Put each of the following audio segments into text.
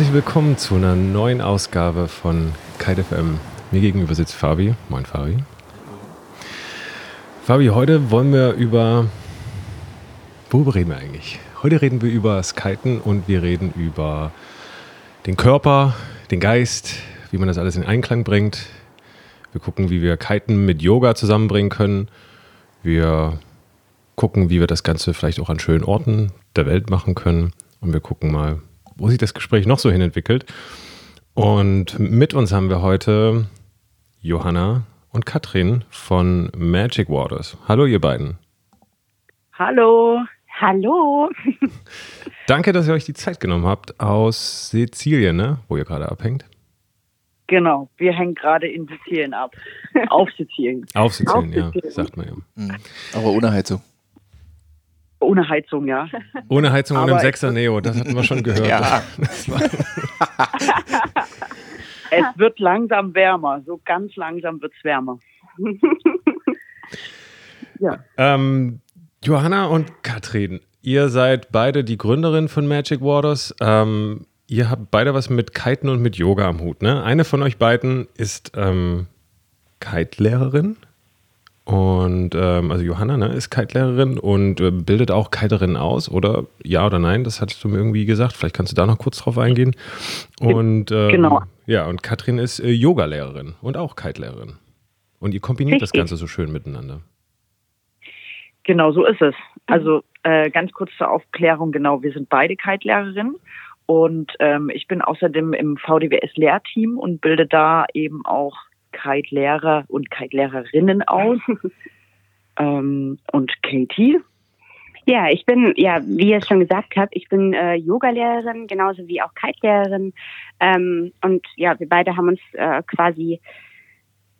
Herzlich willkommen zu einer neuen Ausgabe von KiteFM. Mir gegenüber sitzt Fabi. Moin Fabi. Fabi, heute wollen wir über... Worüber reden wir eigentlich? Heute reden wir über das Kiten und wir reden über den Körper, den Geist, wie man das alles in Einklang bringt. Wir gucken, wie wir Kiten mit Yoga zusammenbringen können. Wir gucken, wie wir das Ganze vielleicht auch an schönen Orten der Welt machen können. Und wir gucken mal, wo sich das Gespräch noch so hin entwickelt. Und mit uns haben wir heute Johanna und Katrin von Magic Waters. Hallo, ihr beiden. Hallo. Hallo. Danke, dass ihr euch die Zeit genommen habt aus Sizilien, ne? wo ihr gerade abhängt. Genau, wir hängen gerade in Sizilien ab. Auf Sizilien. Auf Sizilien, Auf Sizilien. ja, sagt man ja. Mhm. Aber ohne Heizung. Ohne Heizung, ja. Ohne Heizung und einem Sechser Neo, das hatten wir schon gehört. ja. es wird langsam wärmer, so ganz langsam wird es wärmer. ja. Ähm, Johanna und Katrin, ihr seid beide die Gründerin von Magic Waters. Ähm, ihr habt beide was mit Kiten und mit Yoga am Hut, ne? Eine von euch beiden ist ähm, Kite-Lehrerin. Und ähm, also Johanna ne, ist Kite-Lehrerin und äh, bildet auch Kiterinnen aus, oder ja oder nein? Das hattest du mir irgendwie gesagt. Vielleicht kannst du da noch kurz drauf eingehen. Und ähm, genau. ja, und Katrin ist äh, Yoga-Lehrerin und auch Kite-Lehrerin. Und ihr kombiniert Richtig. das Ganze so schön miteinander. Genau, so ist es. Also äh, ganz kurz zur Aufklärung, genau, wir sind beide Kite-Lehrerinnen und ähm, ich bin außerdem im VDWS-Lehrteam und bilde da eben auch Kite-Lehrer und Kite-Lehrerinnen aus. ähm, und Katie? Ja, ich bin, ja, wie ihr es schon gesagt habt, ich bin äh, Yoga-Lehrerin, genauso wie auch Kite-Lehrerin. Ähm, und ja, wir beide haben uns äh, quasi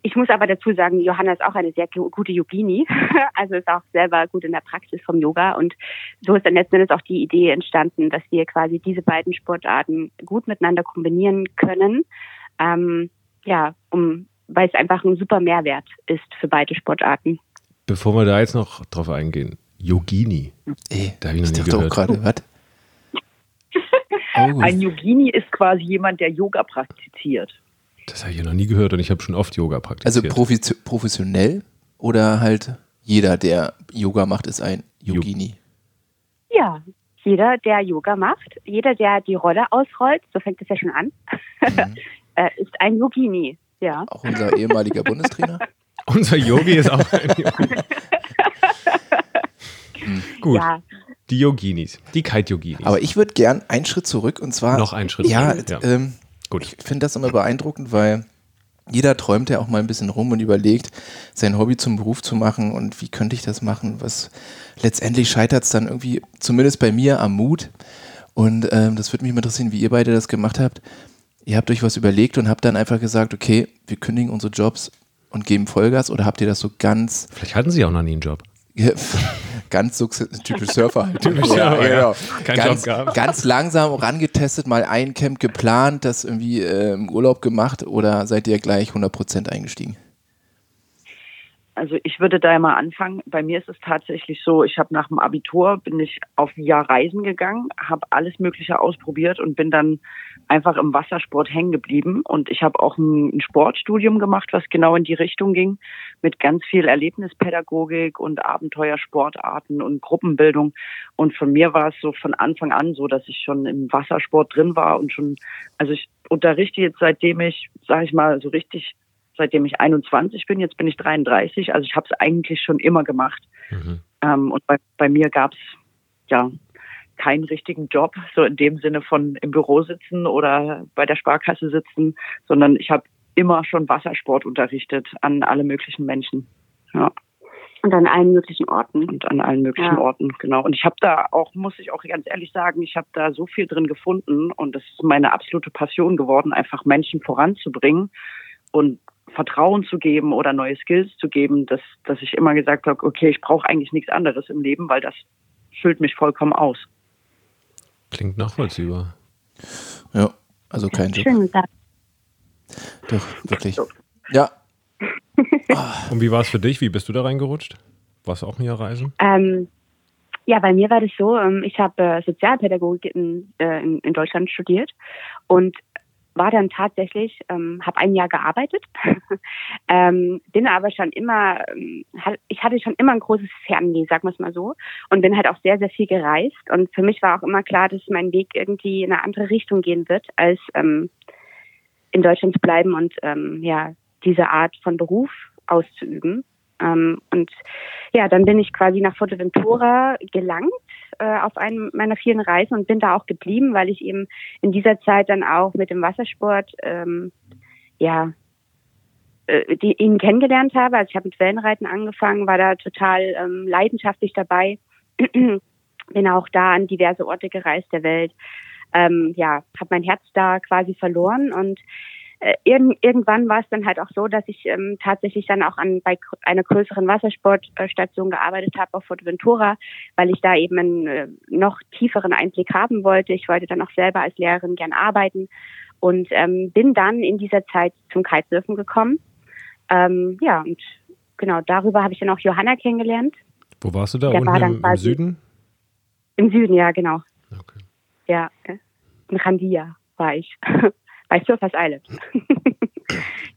ich muss aber dazu sagen, Johanna ist auch eine sehr gute Yogini, also ist auch selber gut in der Praxis vom Yoga. Und so ist dann letzten Endes auch die Idee entstanden, dass wir quasi diese beiden Sportarten gut miteinander kombinieren können. Ähm, ja, um weil es einfach ein super Mehrwert ist für beide Sportarten. Bevor wir da jetzt noch drauf eingehen, Yogini. Ey, da habe ich noch ich nie gehört. gerade, was? Oh. Ein Yogini ist quasi jemand, der Yoga praktiziert. Das habe ich ja noch nie gehört und ich habe schon oft Yoga praktiziert. Also professionell oder halt jeder, der Yoga macht, ist ein Yogini? Ja, jeder, der Yoga macht, jeder, der die Rolle ausrollt, so fängt es ja schon an, mhm. Äh, ist ein Yogini. Ja. Auch unser ehemaliger Bundestrainer? unser Yogi ist auch ein Yogi. hm. Gut. Ja. Die Yoginis, die Kite-Yoginis. Aber ich würde gern einen Schritt zurück und zwar. Noch einen Schritt ja, zurück. Ja, ähm, Gut. ich finde das immer beeindruckend, weil jeder träumt ja auch mal ein bisschen rum und überlegt, sein Hobby zum Beruf zu machen und wie könnte ich das machen? Was letztendlich scheitert es dann irgendwie, zumindest bei mir, am Mut. Und ähm, das würde mich mal interessieren, wie ihr beide das gemacht habt ihr habt euch was überlegt und habt dann einfach gesagt, okay, wir kündigen unsere Jobs und geben Vollgas oder habt ihr das so ganz. Vielleicht hatten sie auch noch nie einen Job. ganz so typisch Surfer halt. typisch Surfer, ja, genau. Kein ganz, ganz langsam rangetestet, mal ein Camp geplant, das irgendwie äh, im Urlaub gemacht oder seid ihr gleich 100% eingestiegen? Also ich würde da mal anfangen. Bei mir ist es tatsächlich so, ich habe nach dem Abitur bin ich auf ein Jahr reisen gegangen, habe alles Mögliche ausprobiert und bin dann einfach im Wassersport hängen geblieben. Und ich habe auch ein, ein Sportstudium gemacht, was genau in die Richtung ging, mit ganz viel Erlebnispädagogik und Abenteuersportarten und Gruppenbildung. Und von mir war es so von Anfang an so, dass ich schon im Wassersport drin war und schon, also ich unterrichte jetzt seitdem ich, sage ich mal, so richtig seitdem ich 21 bin. Jetzt bin ich 33. Also ich habe es eigentlich schon immer gemacht. Mhm. Ähm, und bei, bei mir gab es ja keinen richtigen Job, so in dem Sinne von im Büro sitzen oder bei der Sparkasse sitzen, sondern ich habe immer schon Wassersport unterrichtet an alle möglichen Menschen. Ja. Und an allen möglichen Orten. Und an allen möglichen ja. Orten, genau. Und ich habe da auch, muss ich auch ganz ehrlich sagen, ich habe da so viel drin gefunden und das ist meine absolute Passion geworden, einfach Menschen voranzubringen. Und Vertrauen zu geben oder neue Skills zu geben, dass, dass ich immer gesagt habe, okay, ich brauche eigentlich nichts anderes im Leben, weil das füllt mich vollkommen aus. Klingt nachvollziehbar. Ja, also kein Job. Schön gesagt. Doch, wirklich. Ja. Und wie war es für dich? Wie bist du da reingerutscht? Warst du auch ein Jahr reisen? Ähm, Ja, bei mir war das so, ähm, ich habe äh, Sozialpädagogik in, äh, in, in Deutschland studiert und war dann tatsächlich, ähm, habe ein Jahr gearbeitet, ähm, bin aber schon immer, ähm, ich hatte schon immer ein großes Fernweh, sagen wir es mal so, und bin halt auch sehr, sehr viel gereist. Und für mich war auch immer klar, dass mein Weg irgendwie in eine andere Richtung gehen wird, als ähm, in Deutschland zu bleiben und ähm, ja diese Art von Beruf auszuüben. Ähm, und ja, dann bin ich quasi nach Fuerteventura gelangt äh, auf einem meiner vielen Reisen und bin da auch geblieben, weil ich eben in dieser Zeit dann auch mit dem Wassersport ähm, ja äh, die, ihn kennengelernt habe. Also ich habe mit Wellenreiten angefangen, war da total ähm, leidenschaftlich dabei, bin auch da an diverse Orte gereist der Welt. Ähm, ja, habe mein Herz da quasi verloren und äh, irg irgendwann war es dann halt auch so, dass ich ähm, tatsächlich dann auch an bei einer größeren Wassersportstation gearbeitet habe auf Fuerteventura, weil ich da eben einen äh, noch tieferen Einblick haben wollte. Ich wollte dann auch selber als Lehrerin gern arbeiten und ähm, bin dann in dieser Zeit zum Kitesurfen gekommen. Ähm, ja, und genau darüber habe ich dann auch Johanna kennengelernt. Wo warst du da? Der Unten war im, im Süden? Im Süden, ja, genau. Okay. Ja, äh, in Randia war ich. bei Surfers Island.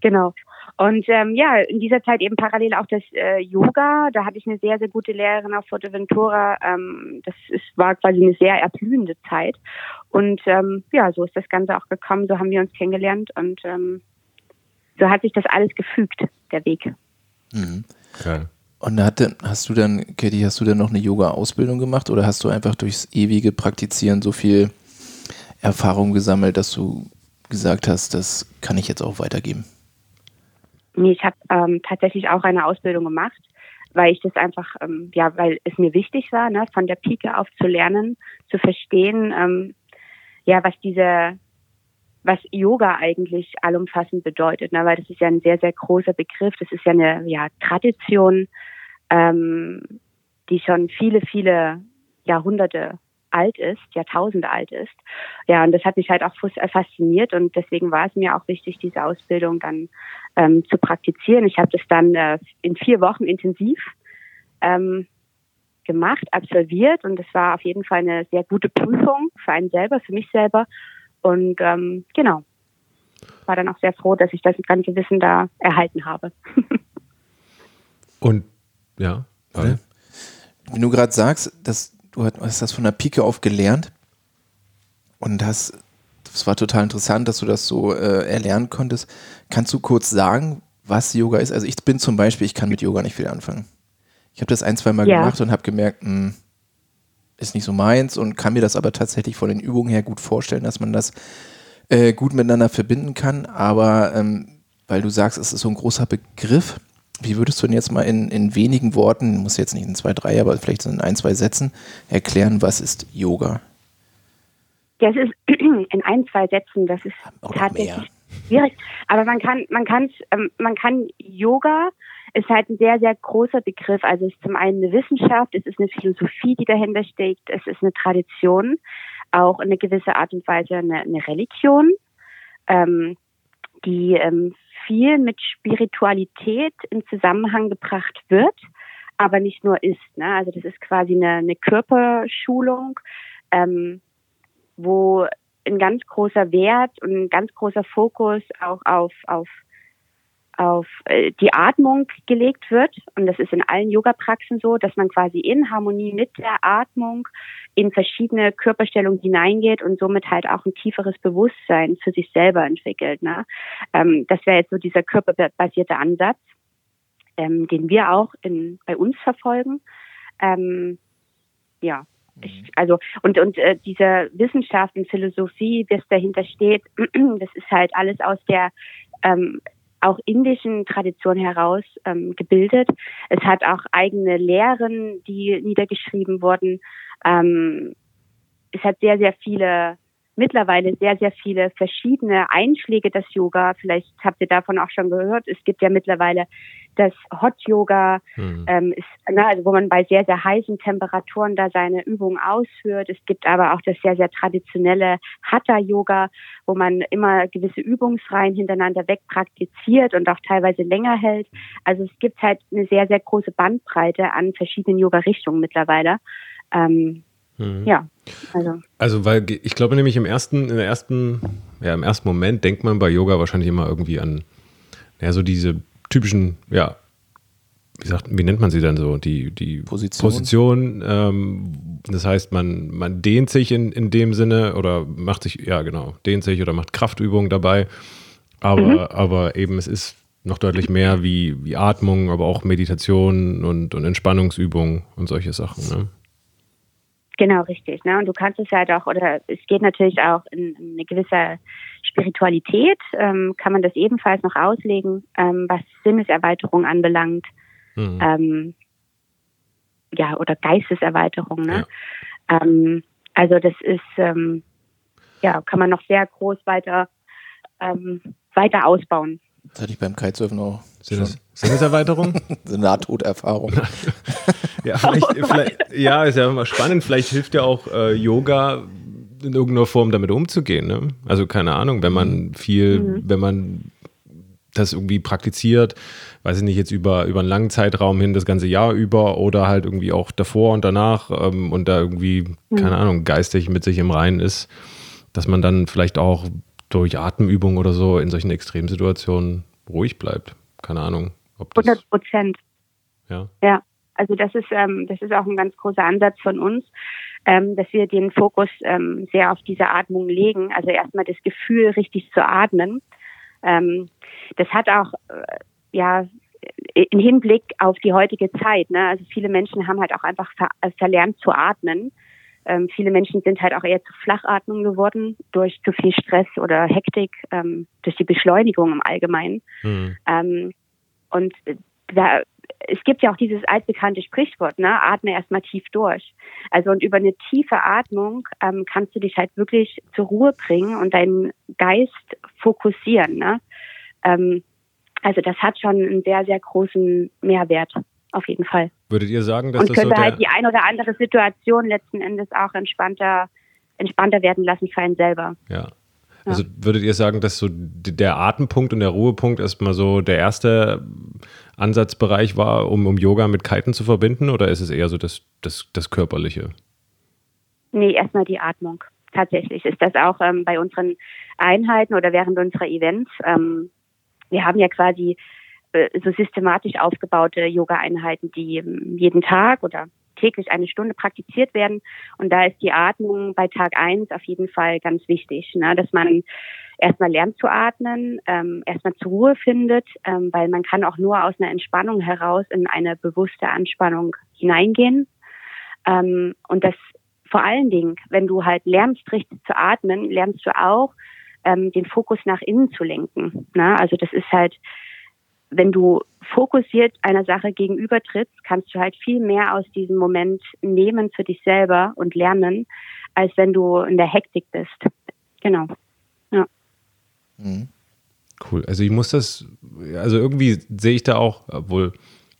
genau. Und ähm, ja, in dieser Zeit eben parallel auch das äh, Yoga. Da hatte ich eine sehr, sehr gute Lehrerin auf Fuerteventura. Ähm, das ist, war quasi eine sehr erblühende Zeit. Und ähm, ja, so ist das Ganze auch gekommen. So haben wir uns kennengelernt und ähm, so hat sich das alles gefügt, der Weg. Mhm. Okay. Und hatte, hast du dann, Katie, hast du dann noch eine Yoga-Ausbildung gemacht oder hast du einfach durchs ewige Praktizieren so viel Erfahrung gesammelt, dass du gesagt hast, das kann ich jetzt auch weitergeben? Ich habe ähm, tatsächlich auch eine Ausbildung gemacht, weil ich das einfach, ähm, ja, weil es mir wichtig war, ne, von der Pike auf zu lernen, zu verstehen, ähm, ja, was diese, was Yoga eigentlich allumfassend bedeutet, ne, weil das ist ja ein sehr, sehr großer Begriff. Das ist ja eine ja, Tradition, ähm, die schon viele, viele Jahrhunderte alt ist, Jahrtausende alt ist. Ja, und das hat mich halt auch äh, fasziniert und deswegen war es mir auch wichtig, diese Ausbildung dann ähm, zu praktizieren. Ich habe das dann äh, in vier Wochen intensiv ähm, gemacht, absolviert und es war auf jeden Fall eine sehr gute Prüfung für einen selber, für mich selber. Und ähm, genau, war dann auch sehr froh, dass ich das ganze Wissen da erhalten habe. und ja, weil? Wenn du gerade sagst, dass du hast das von der Pike auf gelernt und hast, das war total interessant, dass du das so äh, erlernen konntest. Kannst du kurz sagen, was Yoga ist? Also ich bin zum Beispiel, ich kann mit Yoga nicht viel anfangen. Ich habe das ein, zwei Mal ja. gemacht und habe gemerkt, mh, hm, ist nicht so meins und kann mir das aber tatsächlich von den Übungen her gut vorstellen, dass man das äh, gut miteinander verbinden kann. Aber ähm, weil du sagst, es ist so ein großer Begriff, wie würdest du denn jetzt mal in, in wenigen Worten, muss jetzt nicht in zwei, drei, aber vielleicht in ein, zwei Sätzen erklären, was ist Yoga? Das ist in ein, zwei Sätzen, das ist Auch tatsächlich schwierig. Aber man kann, man kann, ähm, man kann Yoga ist halt ein sehr, sehr großer Begriff. Also es ist zum einen eine Wissenschaft, es ist eine Philosophie, die dahinter steckt, es ist eine Tradition, auch in einer gewissen Art und Weise eine, eine Religion, ähm, die ähm, viel mit Spiritualität in Zusammenhang gebracht wird, aber nicht nur ist. Ne? Also das ist quasi eine, eine Körperschulung, ähm, wo ein ganz großer Wert und ein ganz großer Fokus auch auf, auf auf äh, die Atmung gelegt wird. Und das ist in allen Yoga-Praxen so, dass man quasi in Harmonie mit der Atmung in verschiedene Körperstellungen hineingeht und somit halt auch ein tieferes Bewusstsein für sich selber entwickelt. Ne? Ähm, das wäre jetzt so dieser körperbasierte Ansatz, ähm, den wir auch in, bei uns verfolgen. Ähm, ja, ich, mhm. also und und äh, diese Wissenschaft und Philosophie, das dahinter steht, das ist halt alles aus der ähm, auch indischen Tradition heraus ähm, gebildet. Es hat auch eigene Lehren, die niedergeschrieben wurden. Ähm, es hat sehr, sehr viele, mittlerweile sehr, sehr viele verschiedene Einschläge des Yoga. Vielleicht habt ihr davon auch schon gehört. Es gibt ja mittlerweile das Hot Yoga, mhm. ähm, ist, na, also wo man bei sehr, sehr heißen Temperaturen da seine Übungen ausführt. Es gibt aber auch das sehr, sehr traditionelle Hatha Yoga, wo man immer gewisse Übungsreihen hintereinander weg praktiziert und auch teilweise länger hält. Also es gibt halt eine sehr, sehr große Bandbreite an verschiedenen Yoga-Richtungen mittlerweile. Ähm, mhm. Ja, also. Also, weil ich glaube nämlich im ersten, in der ersten, ja, im ersten Moment denkt man bei Yoga wahrscheinlich immer irgendwie an, ja, so diese typischen, ja, wie, sagt, wie nennt man sie dann so? Die, die Position. Position ähm, das heißt, man, man dehnt sich in, in dem Sinne oder macht sich, ja genau, dehnt sich oder macht Kraftübungen dabei. Aber, mhm. aber eben es ist noch deutlich mehr wie, wie Atmung, aber auch Meditation und, und Entspannungsübungen und solche Sachen. Ne? Genau, richtig. Ne? Und du kannst es halt auch, oder es geht natürlich auch in, in eine gewisse Spiritualität, ähm, kann man das ebenfalls noch auslegen, ähm, was Sinneserweiterung anbelangt. Mhm. Ähm, ja, oder Geisteserweiterung. Ne? Ja. Ähm, also das ist, ähm, ja, kann man noch sehr groß weiter, ähm, weiter ausbauen. Das hatte ich beim Kitesurfen auch. Sinneserweiterung? so eine Nahtoderfahrung. ja, vielleicht, vielleicht, ja, ist ja immer spannend. Vielleicht hilft ja auch äh, Yoga in irgendeiner Form damit umzugehen. Ne? Also keine Ahnung, wenn man viel, mhm. wenn man das irgendwie praktiziert, weiß ich nicht, jetzt über, über einen langen Zeitraum hin, das ganze Jahr über oder halt irgendwie auch davor und danach ähm, und da irgendwie, mhm. keine Ahnung, geistig mit sich im Reinen ist, dass man dann vielleicht auch durch Atemübung oder so in solchen Extremsituationen ruhig bleibt. Keine Ahnung. 100 Prozent. Ja. Ja. Also das ist, ähm, das ist auch ein ganz großer Ansatz von uns, ähm, dass wir den Fokus ähm, sehr auf diese Atmung legen. Also erstmal das Gefühl, richtig zu atmen. Ähm, das hat auch, äh, ja, im Hinblick auf die heutige Zeit. Ne? Also viele Menschen haben halt auch einfach ver verlernt zu atmen. Ähm, viele Menschen sind halt auch eher zu Flachatmung geworden durch zu viel Stress oder Hektik, ähm, durch die Beschleunigung im Allgemeinen. Mhm. Ähm, und da, es gibt ja auch dieses altbekannte Sprichwort, ne, atme erstmal tief durch. Also und über eine tiefe Atmung ähm, kannst du dich halt wirklich zur Ruhe bringen und deinen Geist fokussieren. Ne? Ähm, also das hat schon einen sehr, sehr großen Mehrwert auf jeden Fall. Würdet ihr sagen, dass und das könnte so halt die ein oder andere Situation letzten Endes auch entspannter, entspannter werden lassen für einen selber. Ja. Also würdet ihr sagen, dass so der Atempunkt und der Ruhepunkt erstmal so der erste Ansatzbereich war, um, um Yoga mit Kiten zu verbinden, oder ist es eher so das, das, das Körperliche? Nee, erstmal die Atmung. Tatsächlich ist das auch ähm, bei unseren Einheiten oder während unserer Events. Ähm, wir haben ja quasi äh, so systematisch aufgebaute Yoga-Einheiten, die ähm, jeden Tag oder täglich eine Stunde praktiziert werden. Und da ist die Atmung bei Tag eins auf jeden Fall ganz wichtig, ne? dass man erstmal lernt zu atmen, ähm, erstmal zur Ruhe findet, ähm, weil man kann auch nur aus einer Entspannung heraus in eine bewusste Anspannung hineingehen. Ähm, und das vor allen Dingen, wenn du halt lernst, richtig zu atmen, lernst du auch, ähm, den Fokus nach innen zu lenken. Ne? Also das ist halt wenn du fokussiert einer Sache gegenübertrittst, kannst du halt viel mehr aus diesem Moment nehmen für dich selber und lernen, als wenn du in der Hektik bist. Genau. Ja. Mhm. Cool. Also ich muss das, also irgendwie sehe ich da auch, obwohl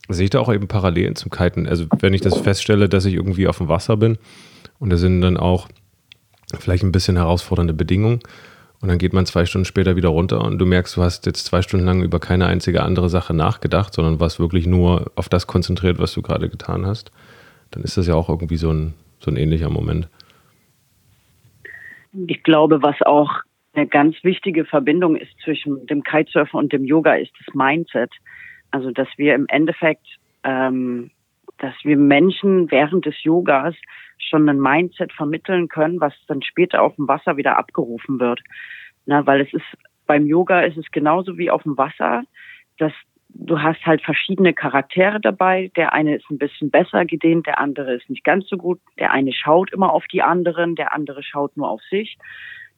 sehe ich da auch eben Parallelen zum Kiten. Also wenn ich das feststelle, dass ich irgendwie auf dem Wasser bin und da sind dann auch vielleicht ein bisschen herausfordernde Bedingungen, und dann geht man zwei Stunden später wieder runter und du merkst, du hast jetzt zwei Stunden lang über keine einzige andere Sache nachgedacht, sondern warst wirklich nur auf das konzentriert, was du gerade getan hast. Dann ist das ja auch irgendwie so ein, so ein ähnlicher Moment. Ich glaube, was auch eine ganz wichtige Verbindung ist zwischen dem Kitesurfen und dem Yoga, ist das Mindset. Also, dass wir im Endeffekt, ähm, dass wir Menschen während des Yogas schon ein Mindset vermitteln können, was dann später auf dem Wasser wieder abgerufen wird. Na, weil es ist beim Yoga ist es genauso wie auf dem Wasser, dass du hast halt verschiedene Charaktere dabei. Der eine ist ein bisschen besser gedehnt, der andere ist nicht ganz so gut. Der eine schaut immer auf die anderen, der andere schaut nur auf sich.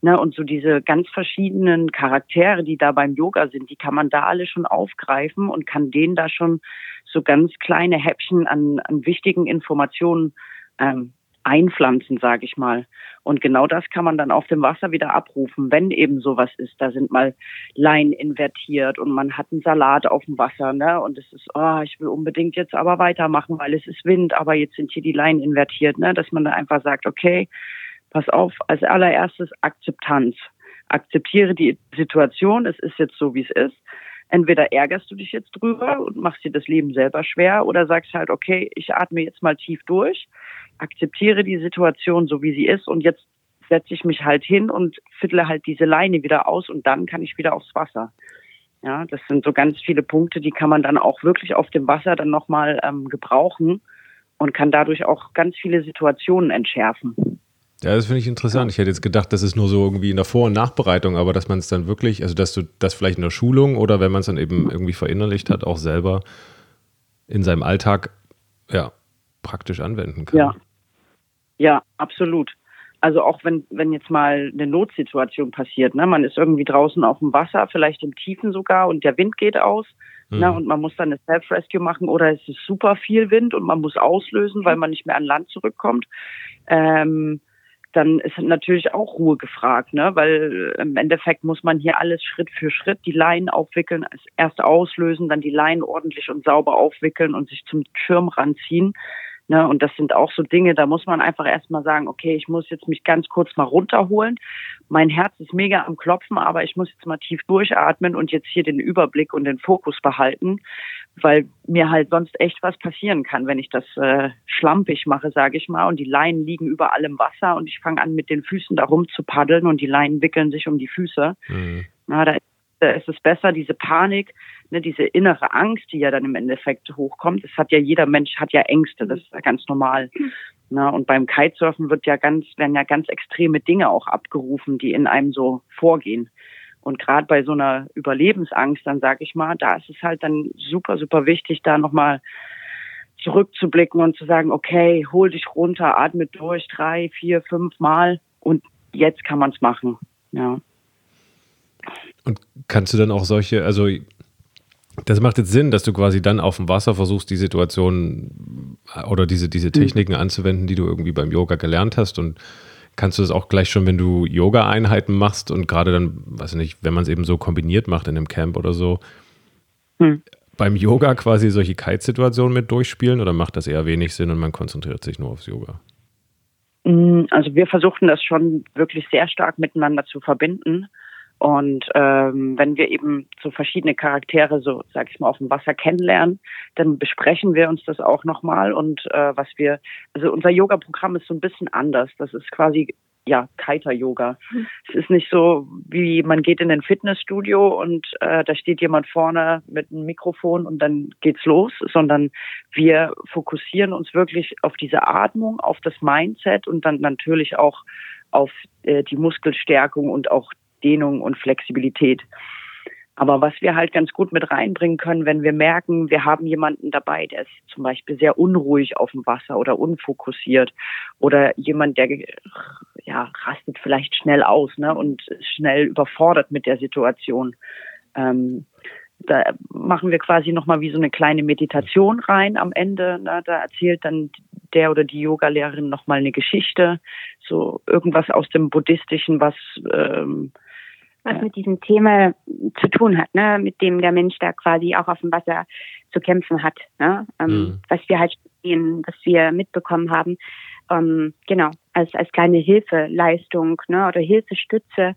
Ne, und so diese ganz verschiedenen Charaktere, die da beim Yoga sind, die kann man da alle schon aufgreifen und kann denen da schon so ganz kleine Häppchen an, an wichtigen Informationen ähm, einpflanzen, sage ich mal. Und genau das kann man dann auf dem Wasser wieder abrufen, wenn eben sowas ist. Da sind mal Leinen invertiert und man hat einen Salat auf dem Wasser, ne? Und es ist, oh, ich will unbedingt jetzt aber weitermachen, weil es ist Wind, aber jetzt sind hier die Leinen invertiert, ne? Dass man dann einfach sagt, okay, pass auf, als allererstes Akzeptanz. Akzeptiere die Situation, es ist jetzt so, wie es ist. Entweder ärgerst du dich jetzt drüber und machst dir das Leben selber schwer oder sagst halt, okay, ich atme jetzt mal tief durch, akzeptiere die Situation so wie sie ist und jetzt setze ich mich halt hin und fiddle halt diese Leine wieder aus und dann kann ich wieder aufs Wasser. Ja, das sind so ganz viele Punkte, die kann man dann auch wirklich auf dem Wasser dann nochmal ähm, gebrauchen und kann dadurch auch ganz viele Situationen entschärfen. Ja, das finde ich interessant. Ich hätte jetzt gedacht, das ist nur so irgendwie in der Vor- und Nachbereitung, aber dass man es dann wirklich, also dass du das vielleicht in der Schulung oder wenn man es dann eben irgendwie verinnerlicht hat, auch selber in seinem Alltag ja, praktisch anwenden kann. Ja, ja absolut. Also auch wenn, wenn jetzt mal eine Notsituation passiert, ne, man ist irgendwie draußen auf dem Wasser, vielleicht im Tiefen sogar und der Wind geht aus, ne, mhm. ne, und man muss dann eine Self-Rescue machen oder es ist super viel Wind und man muss auslösen, weil man nicht mehr an Land zurückkommt. Ähm, dann ist natürlich auch Ruhe gefragt, ne? weil im Endeffekt muss man hier alles Schritt für Schritt die Leinen aufwickeln, erst auslösen, dann die Leinen ordentlich und sauber aufwickeln und sich zum Schirm ranziehen. Ne, und das sind auch so Dinge, da muss man einfach erstmal sagen, okay, ich muss jetzt mich ganz kurz mal runterholen. Mein Herz ist mega am Klopfen, aber ich muss jetzt mal tief durchatmen und jetzt hier den Überblick und den Fokus behalten, weil mir halt sonst echt was passieren kann, wenn ich das äh, schlampig mache, sage ich mal, und die Leinen liegen überall im Wasser und ich fange an mit den Füßen da rum zu paddeln und die Leinen wickeln sich um die Füße. Mhm. Na, da da ist es besser, diese Panik, ne, diese innere Angst, die ja dann im Endeffekt hochkommt. Das hat ja jeder Mensch hat ja Ängste, das ist ja ganz normal. Na, und beim Kitesurfen wird ja ganz, werden ja ganz extreme Dinge auch abgerufen, die in einem so vorgehen. Und gerade bei so einer Überlebensangst, dann sage ich mal, da ist es halt dann super, super wichtig, da nochmal zurückzublicken und zu sagen, okay, hol dich runter, atme durch, drei, vier, fünf Mal und jetzt kann man es machen. Ja. Und kannst du dann auch solche, also das macht jetzt Sinn, dass du quasi dann auf dem Wasser versuchst, die Situation oder diese, diese mhm. Techniken mhm. anzuwenden, die du irgendwie beim Yoga gelernt hast. Und kannst du das auch gleich schon, wenn du Yoga-Einheiten machst und gerade dann, weiß ich nicht, wenn man es eben so kombiniert macht in einem Camp oder so, mhm. beim Yoga quasi solche Kite-Situationen mit durchspielen oder macht das eher wenig Sinn und man konzentriert sich nur aufs Yoga? Mm, also wir versuchten das schon wirklich sehr stark miteinander zu verbinden. Und ähm, wenn wir eben so verschiedene Charaktere, so sag ich mal, auf dem Wasser kennenlernen, dann besprechen wir uns das auch nochmal. Und äh, was wir, also unser Yoga-Programm ist so ein bisschen anders. Das ist quasi ja, Kiter-Yoga. Mhm. Es ist nicht so, wie man geht in ein Fitnessstudio und äh, da steht jemand vorne mit einem Mikrofon und dann geht's los, sondern wir fokussieren uns wirklich auf diese Atmung, auf das Mindset und dann natürlich auch auf äh, die Muskelstärkung und auch Dehnung und Flexibilität. Aber was wir halt ganz gut mit reinbringen können, wenn wir merken, wir haben jemanden dabei, der ist zum Beispiel sehr unruhig auf dem Wasser oder unfokussiert oder jemand, der ja rastet vielleicht schnell aus ne, und schnell überfordert mit der Situation. Ähm, da machen wir quasi nochmal wie so eine kleine Meditation rein am Ende. Ne? Da erzählt dann der oder die Yogalehrerin nochmal eine Geschichte, so irgendwas aus dem Buddhistischen, was ähm, was mit diesem Thema zu tun hat, ne? mit dem der Mensch da quasi auch auf dem Wasser zu kämpfen hat. Ne? Ähm, mhm. Was wir halt sehen, was wir mitbekommen haben, ähm, genau, als, als kleine Hilfeleistung ne? oder Hilfestütze.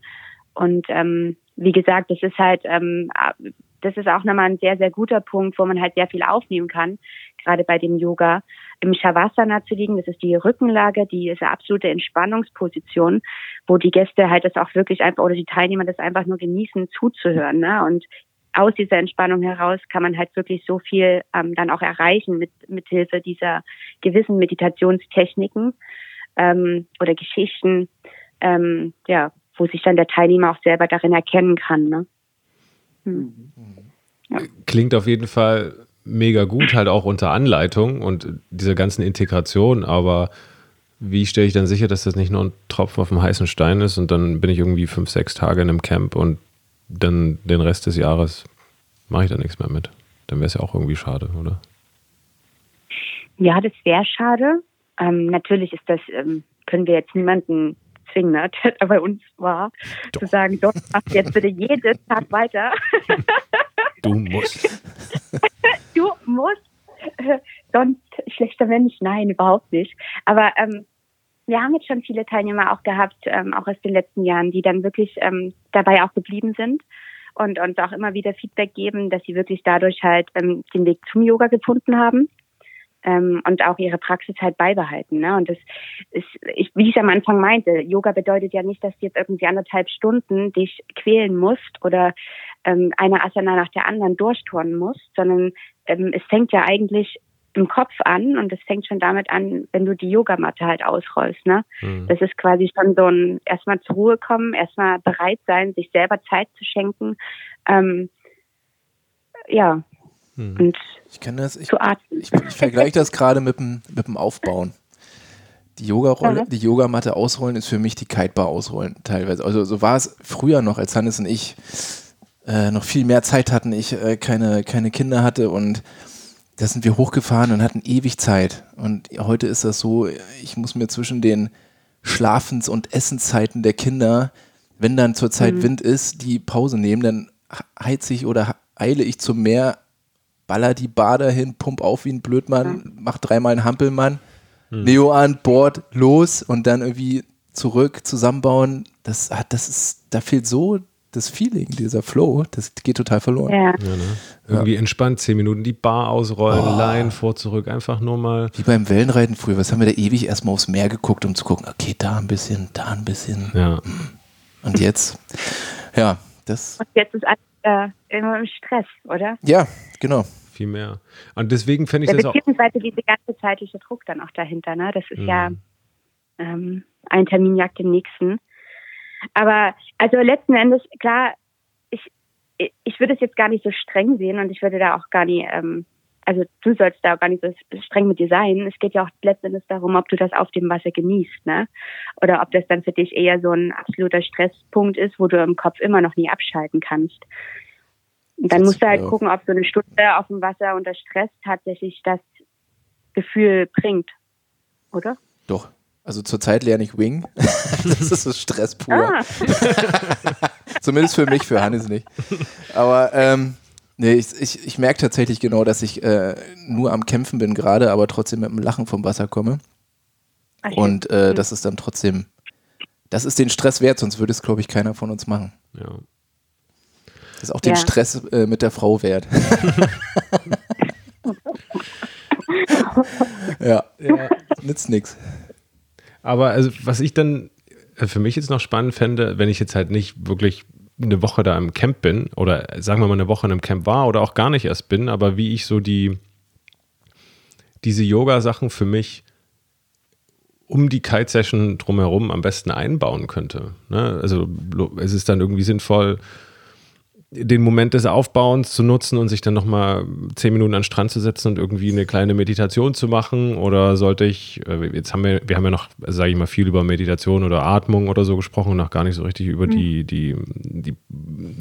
Und ähm, wie gesagt, das ist halt, ähm, das ist auch nochmal ein sehr, sehr guter Punkt, wo man halt sehr viel aufnehmen kann, gerade bei dem Yoga im Shavasana zu liegen. Das ist die Rückenlage, die ist eine absolute Entspannungsposition, wo die Gäste halt das auch wirklich einfach oder die Teilnehmer das einfach nur genießen zuzuhören. Ne? Und aus dieser Entspannung heraus kann man halt wirklich so viel ähm, dann auch erreichen mit, mit Hilfe dieser gewissen Meditationstechniken ähm, oder Geschichten, ähm, ja, wo sich dann der Teilnehmer auch selber darin erkennen kann. Ne? Hm. Ja. Klingt auf jeden Fall mega gut, halt auch unter Anleitung und dieser ganzen Integration, aber wie stelle ich dann sicher, dass das nicht nur ein Tropfen auf dem heißen Stein ist und dann bin ich irgendwie fünf, sechs Tage in einem Camp und dann den Rest des Jahres mache ich da nichts mehr mit. Dann wäre es ja auch irgendwie schade, oder? Ja, das wäre schade. Ähm, natürlich ist das, ähm, können wir jetzt niemanden zwingen, ne, der bei uns war, Doch. zu sagen, doch, mach jetzt bitte jeden Tag weiter. Du musst. du musst. sonst schlechter Mensch. Nein, überhaupt nicht. Aber ähm, wir haben jetzt schon viele Teilnehmer auch gehabt, ähm, auch aus den letzten Jahren, die dann wirklich ähm, dabei auch geblieben sind und uns auch immer wieder Feedback geben, dass sie wirklich dadurch halt ähm, den Weg zum Yoga gefunden haben ähm, und auch ihre Praxis halt beibehalten. Ne? Und das ist, ich, wie ich am Anfang meinte, Yoga bedeutet ja nicht, dass du jetzt irgendwie anderthalb Stunden dich quälen musst oder ähm, eine Asana nach der anderen durchturnen musst, sondern ähm, es fängt ja eigentlich im Kopf an und es fängt schon damit an, wenn du die Yogamatte halt ausrollst. Ne? Mhm. Das ist quasi schon so ein erstmal zur Ruhe kommen, erstmal bereit sein, sich selber Zeit zu schenken. Ähm, ja. Mhm. Und ich kann das, ich, ich, ich vergleiche das gerade mit dem, mit dem Aufbauen. Die Yoga-Rolle, die Yogamatte ausrollen ist für mich die Kitebar ausrollen teilweise. Also so war es früher noch, als Hannes und ich äh, noch viel mehr Zeit hatten, ich äh, keine, keine Kinder hatte und da sind wir hochgefahren und hatten ewig Zeit. Und heute ist das so, ich muss mir zwischen den Schlafens- und Essenszeiten der Kinder, wenn dann zurzeit mhm. Wind ist, die Pause nehmen, dann heiz ich oder eile ich zum Meer, baller die Bar dahin, pump auf wie ein Blödmann, mhm. mach dreimal einen Hampelmann, mhm. Neo an, Bord, los und dann irgendwie zurück, zusammenbauen. Das hat, das ist, da fehlt so das Feeling, dieser Flow, das geht total verloren. Ja. Ja, ne? Irgendwie ja. entspannt, zehn Minuten die Bar ausrollen, oh. Line vor, zurück, einfach nur mal. Wie beim Wellenreiten früher, was haben wir da ewig erstmal aufs Meer geguckt, um zu gucken, okay, da ein bisschen, da ein bisschen. Ja. Und jetzt, ja, das. Und jetzt ist alles äh, immer im Stress, oder? Ja, genau. Viel mehr. Und deswegen fände ich Der das auch. Beziehungsweise diese ganze zeitliche Druck dann auch dahinter, ne? Das ist mhm. ja ähm, ein Termin jagt den nächsten. Aber also letzten Endes, klar, ich, ich würde es jetzt gar nicht so streng sehen und ich würde da auch gar nicht, ähm, also du sollst da auch gar nicht so streng mit dir sein. Es geht ja auch letzten Endes darum, ob du das auf dem Wasser genießt, ne? Oder ob das dann für dich eher so ein absoluter Stresspunkt ist, wo du im Kopf immer noch nie abschalten kannst. Und dann musst du halt gucken, ob so eine Stunde auf dem Wasser unter Stress tatsächlich das Gefühl bringt, oder? Doch. Also zurzeit lerne ich Wing. das ist so Stress pur. Ah. Zumindest für mich, für Hannes nicht. Aber ähm, nee, ich, ich, ich merke tatsächlich genau, dass ich äh, nur am Kämpfen bin gerade, aber trotzdem mit dem Lachen vom Wasser komme. Ach, Und äh, mhm. das ist dann trotzdem, das ist den Stress wert, sonst würde es, glaube ich, keiner von uns machen. Ja. Das ist auch den ja. Stress äh, mit der Frau wert. ja. ja, nützt nichts. Aber also, was ich dann äh, für mich jetzt noch spannend fände, wenn ich jetzt halt nicht wirklich eine Woche da im Camp bin oder sagen wir mal eine Woche in einem Camp war oder auch gar nicht erst bin, aber wie ich so die diese Yoga-Sachen für mich um die Kite-Session drumherum am besten einbauen könnte. Ne? Also es ist dann irgendwie sinnvoll, den Moment des Aufbauens zu nutzen und sich dann nochmal zehn Minuten an den Strand zu setzen und irgendwie eine kleine Meditation zu machen? Oder sollte ich, äh, jetzt haben wir, wir haben ja noch, sage ich mal, viel über Meditation oder Atmung oder so gesprochen und noch gar nicht so richtig über mhm. die, die, die,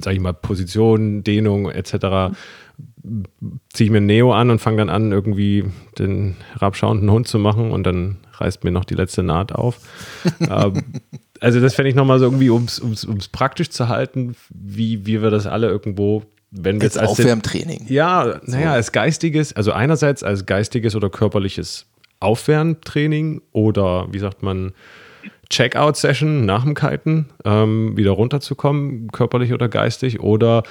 sage ich mal, Position, Dehnung etc. Ziehe ich mir Neo an und fange dann an, irgendwie den herabschauenden Hund zu machen und dann reißt mir noch die letzte Naht auf. ähm, also das fände ich nochmal so irgendwie, um es praktisch zu halten, wie, wie wir das alle irgendwo, wenn wir jetzt als Aufwärmtraining. Ja, so. naja, als geistiges, also einerseits als geistiges oder körperliches Aufwärmtraining oder wie sagt man, Checkout-Session nach dem Kiten, ähm, wieder runterzukommen, körperlich oder geistig, oder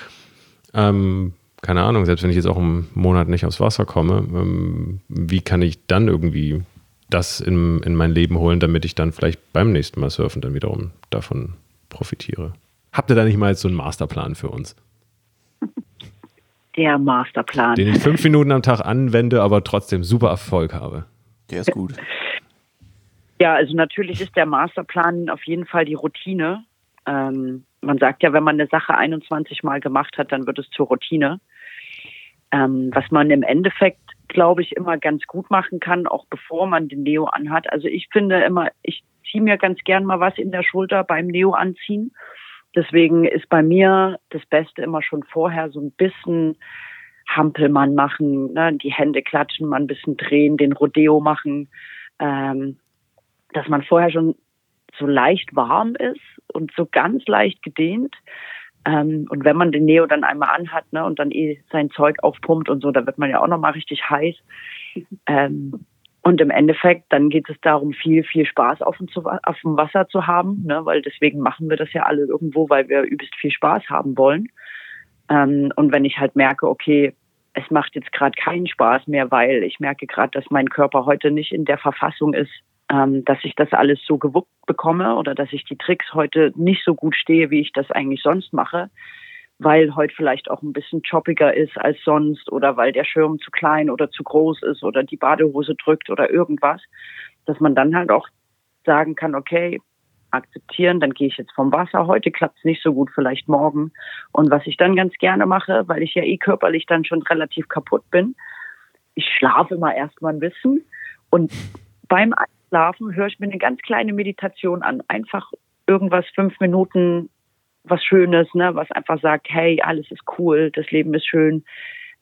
ähm, keine Ahnung, selbst wenn ich jetzt auch einen Monat nicht aufs Wasser komme, ähm, wie kann ich dann irgendwie das in, in mein Leben holen, damit ich dann vielleicht beim nächsten Mal surfen dann wiederum davon profitiere. Habt ihr da nicht mal so einen Masterplan für uns? Der Masterplan. Den ich fünf Minuten am Tag anwende, aber trotzdem super Erfolg habe. Der ist gut. Ja, also natürlich ist der Masterplan auf jeden Fall die Routine. Ähm, man sagt ja, wenn man eine Sache 21 Mal gemacht hat, dann wird es zur Routine. Ähm, was man im Endeffekt glaube ich, immer ganz gut machen kann, auch bevor man den Neo anhat. Also ich finde immer, ich ziehe mir ganz gern mal was in der Schulter beim Neo anziehen. Deswegen ist bei mir das Beste immer schon vorher so ein bisschen Hampelmann machen, ne, die Hände klatschen, mal ein bisschen drehen, den Rodeo machen, ähm, dass man vorher schon so leicht warm ist und so ganz leicht gedehnt, ähm, und wenn man den Neo dann einmal anhat ne, und dann eh sein Zeug aufpumpt und so, da wird man ja auch nochmal richtig heiß. Ähm, und im Endeffekt, dann geht es darum, viel, viel Spaß auf dem, auf dem Wasser zu haben, ne, weil deswegen machen wir das ja alle irgendwo, weil wir übelst viel Spaß haben wollen. Ähm, und wenn ich halt merke, okay, es macht jetzt gerade keinen Spaß mehr, weil ich merke gerade, dass mein Körper heute nicht in der Verfassung ist, ähm, dass ich das alles so gewuppt bekomme oder dass ich die Tricks heute nicht so gut stehe, wie ich das eigentlich sonst mache, weil heute vielleicht auch ein bisschen choppiger ist als sonst oder weil der Schirm zu klein oder zu groß ist oder die Badehose drückt oder irgendwas, dass man dann halt auch sagen kann, okay, akzeptieren, dann gehe ich jetzt vom Wasser. Heute klappt es nicht so gut, vielleicht morgen. Und was ich dann ganz gerne mache, weil ich ja eh körperlich dann schon relativ kaputt bin, ich schlafe immer erstmal ein bisschen und beim Einschlafen höre ich mir eine ganz kleine Meditation an. Einfach irgendwas fünf Minuten was Schönes, ne, was einfach sagt, hey, alles ist cool, das Leben ist schön.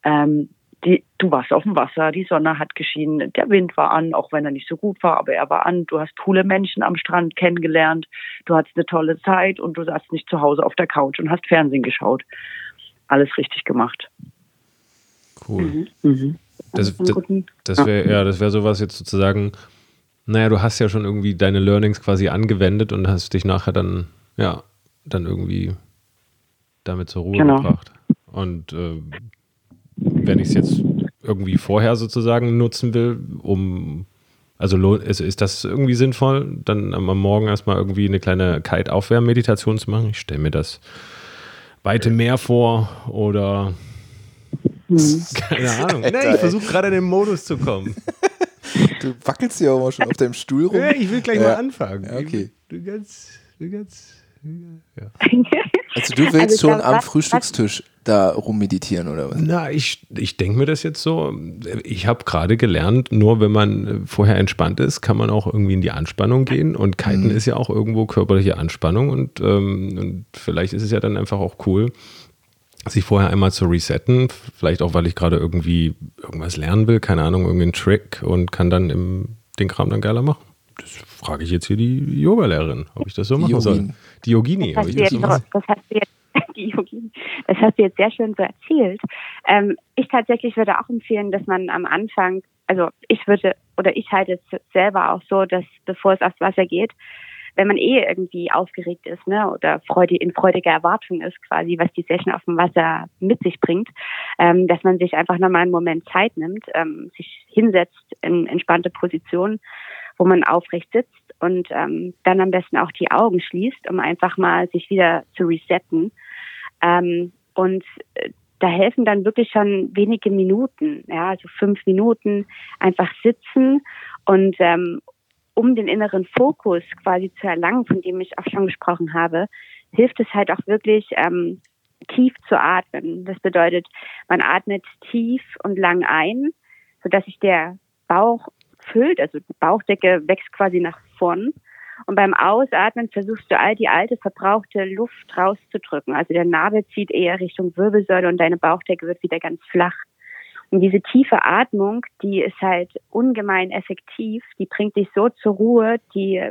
Ähm, die, du warst auf dem Wasser, die Sonne hat geschienen, der Wind war an, auch wenn er nicht so gut war, aber er war an. Du hast coole Menschen am Strand kennengelernt, du hattest eine tolle Zeit und du saßt nicht zu Hause auf der Couch und hast Fernsehen geschaut. Alles richtig gemacht. Cool. Mhm. Mhm. Das, das, das wäre ja, das wäre sowas jetzt sozusagen. Naja, du hast ja schon irgendwie deine Learnings quasi angewendet und hast dich nachher dann ja dann irgendwie damit zur Ruhe genau. gebracht. Und äh, wenn ich es jetzt irgendwie vorher sozusagen nutzen will, um, also ist, ist das irgendwie sinnvoll, dann am Morgen erstmal irgendwie eine kleine Kite-Aufwärmmeditation zu machen? Ich stelle mir das weite Meer vor oder hm. keine Ahnung. Nee, ich versuche gerade in den Modus zu kommen. Du wackelst ja auch schon auf deinem Stuhl rum. Ja, ich will gleich ja. mal anfangen. Ja, okay. Du ganz, du ganz ja. Also du willst also schon am Frühstückstisch da rummeditieren oder was? Na, ich, ich denke mir das jetzt so. Ich habe gerade gelernt, nur wenn man vorher entspannt ist, kann man auch irgendwie in die Anspannung gehen. Und Kiten mhm. ist ja auch irgendwo körperliche Anspannung. Und, ähm, und vielleicht ist es ja dann einfach auch cool, sich vorher einmal zu resetten. Vielleicht auch, weil ich gerade irgendwie irgendwas lernen will, keine Ahnung, irgendeinen Trick und kann dann im, den Kram dann geiler machen. Das frage ich jetzt hier die Yogalehrerin, ob ich das so machen soll. Die Yogini. Das hast, du jetzt, so das hast du jetzt, die Yogini, das hast du jetzt sehr schön so erzählt. Ähm, ich tatsächlich würde auch empfehlen, dass man am Anfang, also ich würde, oder ich halte es selber auch so, dass bevor es aufs Wasser geht, wenn man eh irgendwie aufgeregt ist, ne, oder Freude, in freudiger Erwartung ist, quasi, was die Session auf dem Wasser mit sich bringt, ähm, dass man sich einfach nochmal einen Moment Zeit nimmt, ähm, sich hinsetzt in entspannte Position, wo man aufrecht sitzt und ähm, dann am besten auch die Augen schließt, um einfach mal sich wieder zu resetten. Ähm, und äh, da helfen dann wirklich schon wenige Minuten, ja, also fünf Minuten einfach sitzen und ähm, um den inneren Fokus quasi zu erlangen, von dem ich auch schon gesprochen habe, hilft es halt auch wirklich ähm, tief zu atmen. Das bedeutet, man atmet tief und lang ein, sodass sich der Bauch füllt, also die Bauchdecke wächst quasi nach vorn. Und beim Ausatmen versuchst du all die alte, verbrauchte Luft rauszudrücken. Also der Nabel zieht eher Richtung Wirbelsäule und deine Bauchdecke wird wieder ganz flach. Und diese tiefe Atmung, die ist halt ungemein effektiv. Die bringt dich so zur Ruhe, die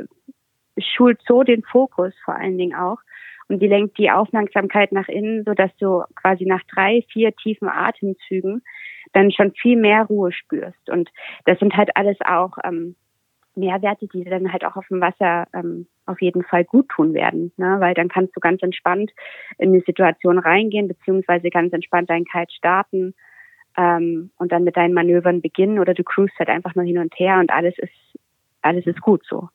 schult so den Fokus vor allen Dingen auch. Und die lenkt die Aufmerksamkeit nach innen, sodass du quasi nach drei, vier tiefen Atemzügen dann schon viel mehr Ruhe spürst. Und das sind halt alles auch ähm, Mehrwerte, die dann halt auch auf dem Wasser ähm, auf jeden Fall gut tun werden, ne? weil dann kannst du ganz entspannt in die Situation reingehen, beziehungsweise ganz entspannt deinen Kite starten ähm, und dann mit deinen Manövern beginnen oder du cruist halt einfach nur hin und her und alles ist alles ist gut so.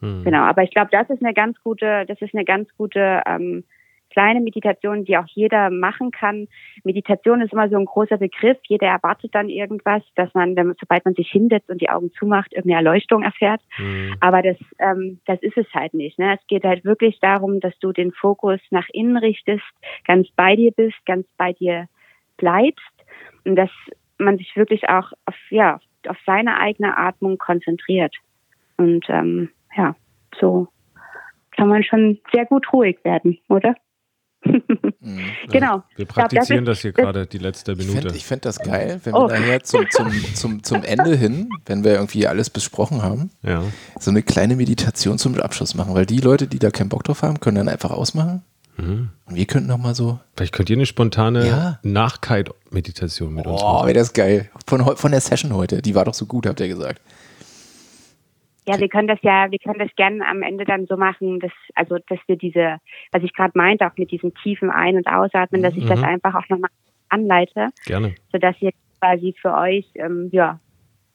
Hm. Genau, aber ich glaube, das ist eine ganz gute, das ist eine ganz gute ähm, kleine Meditation, die auch jeder machen kann. Meditation ist immer so ein großer Begriff. Jeder erwartet dann irgendwas, dass man, sobald man sich hinsetzt und die Augen zumacht, irgendeine Erleuchtung erfährt. Mhm. Aber das, ähm, das ist es halt nicht. Ne? Es geht halt wirklich darum, dass du den Fokus nach innen richtest, ganz bei dir bist, ganz bei dir bleibst dass man sich wirklich auch auf, ja, auf seine eigene Atmung konzentriert. Und ähm, ja, so kann man schon sehr gut ruhig werden, oder? Mhm. genau. Wir praktizieren glaub, das, das, hier gerade die letzte Minute. Ich fände das geil, wenn oh. wir nachher zum, zum, zum, zum Ende hin, wenn wir irgendwie alles besprochen haben, ja. so eine kleine Meditation zum Abschluss machen. Weil die Leute, die da keinen Bock drauf haben, können dann einfach ausmachen. Mhm. Und wir könnten noch mal so. Vielleicht könnt ihr eine spontane ja. Nachkite-Meditation mit oh, uns machen. Oh, wäre das geil. Von, von der Session heute. Die war doch so gut, habt ihr gesagt. Ja, wir können das ja, wir können das gerne am Ende dann so machen, dass, also, dass wir diese, was ich gerade meinte, auch mit diesem tiefen Ein- und Ausatmen, dass ich mhm. das einfach auch nochmal anleite. Gerne. Sodass ihr quasi für euch, ähm, ja,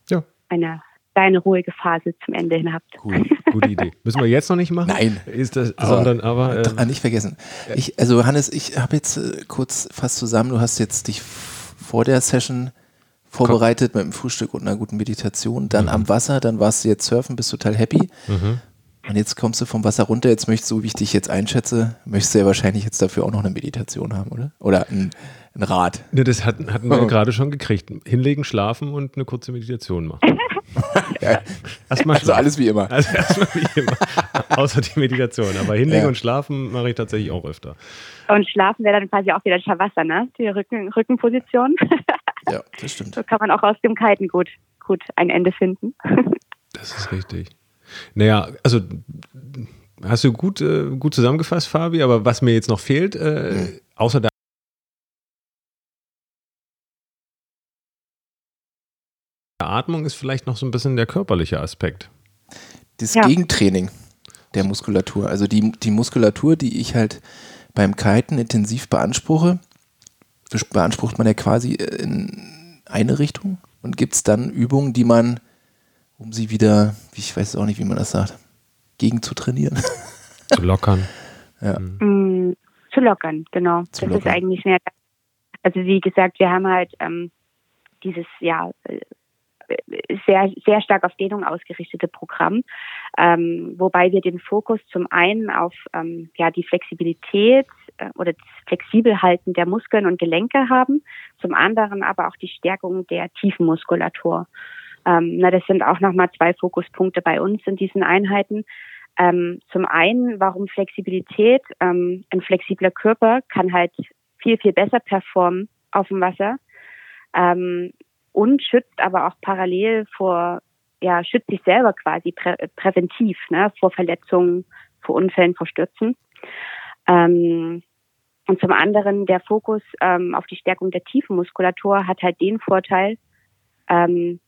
ja, eine kleine ruhige Phase zum Ende hin habt. Cool, gute Idee. Müssen wir jetzt noch nicht machen? Nein. Ist das, aber, sondern aber. Äh, nicht vergessen. Ich, also Hannes, ich habe jetzt äh, kurz fast zusammen, du hast jetzt dich vor der Session vorbereitet Komm. mit dem Frühstück und einer guten Meditation, dann mhm. am Wasser, dann warst du jetzt surfen, bist total happy. Mhm. Und jetzt kommst du vom Wasser runter, jetzt möchtest du, wie ich dich jetzt einschätze, möchtest du ja wahrscheinlich jetzt dafür auch noch eine Meditation haben, oder? Oder ein, ein Rad. Ne, das hatten, hatten wir oh. gerade schon gekriegt. Hinlegen, schlafen und eine kurze Meditation machen. ja. erstmal also alles wie immer. Also erstmal wie immer. Außer die Meditation. Aber hinlegen ja. und schlafen mache ich tatsächlich auch öfter. Und schlafen wäre dann quasi auch wieder Shavasana, ne? Die Rücken, Rückenposition. ja, das stimmt. So kann man auch aus dem Kiten gut, gut ein Ende finden. das ist richtig. Naja, also hast du gut, äh, gut zusammengefasst, Fabi, aber was mir jetzt noch fehlt, äh, mhm. außer Atmung ist vielleicht noch so ein bisschen der körperliche Aspekt. Das ja. Gegentraining der Muskulatur. Also die, die Muskulatur, die ich halt beim Kiten intensiv beanspruche, beansprucht man ja quasi in eine Richtung und gibt es dann Übungen, die man um sie wieder, ich weiß auch nicht, wie man das sagt, gegen zu trainieren. Zu lockern. ja. Mm, zu lockern, genau. Zu das lockern. ist eigentlich mehr. Also wie gesagt, wir haben halt ähm, dieses ja äh, sehr sehr stark auf Dehnung ausgerichtete Programm, ähm, wobei wir den Fokus zum einen auf ähm, ja die Flexibilität äh, oder das Flexibelhalten der Muskeln und Gelenke haben, zum anderen aber auch die Stärkung der tiefen Muskulatur. Ähm, na, das sind auch nochmal zwei Fokuspunkte bei uns in diesen Einheiten. Ähm, zum einen, warum Flexibilität? Ähm, ein flexibler Körper kann halt viel, viel besser performen auf dem Wasser ähm, und schützt aber auch parallel vor, ja, schützt sich selber quasi prä präventiv ne, vor Verletzungen, vor Unfällen, vor Stürzen. Ähm, und zum anderen der Fokus ähm, auf die Stärkung der tiefen Muskulatur hat halt den Vorteil, ähm,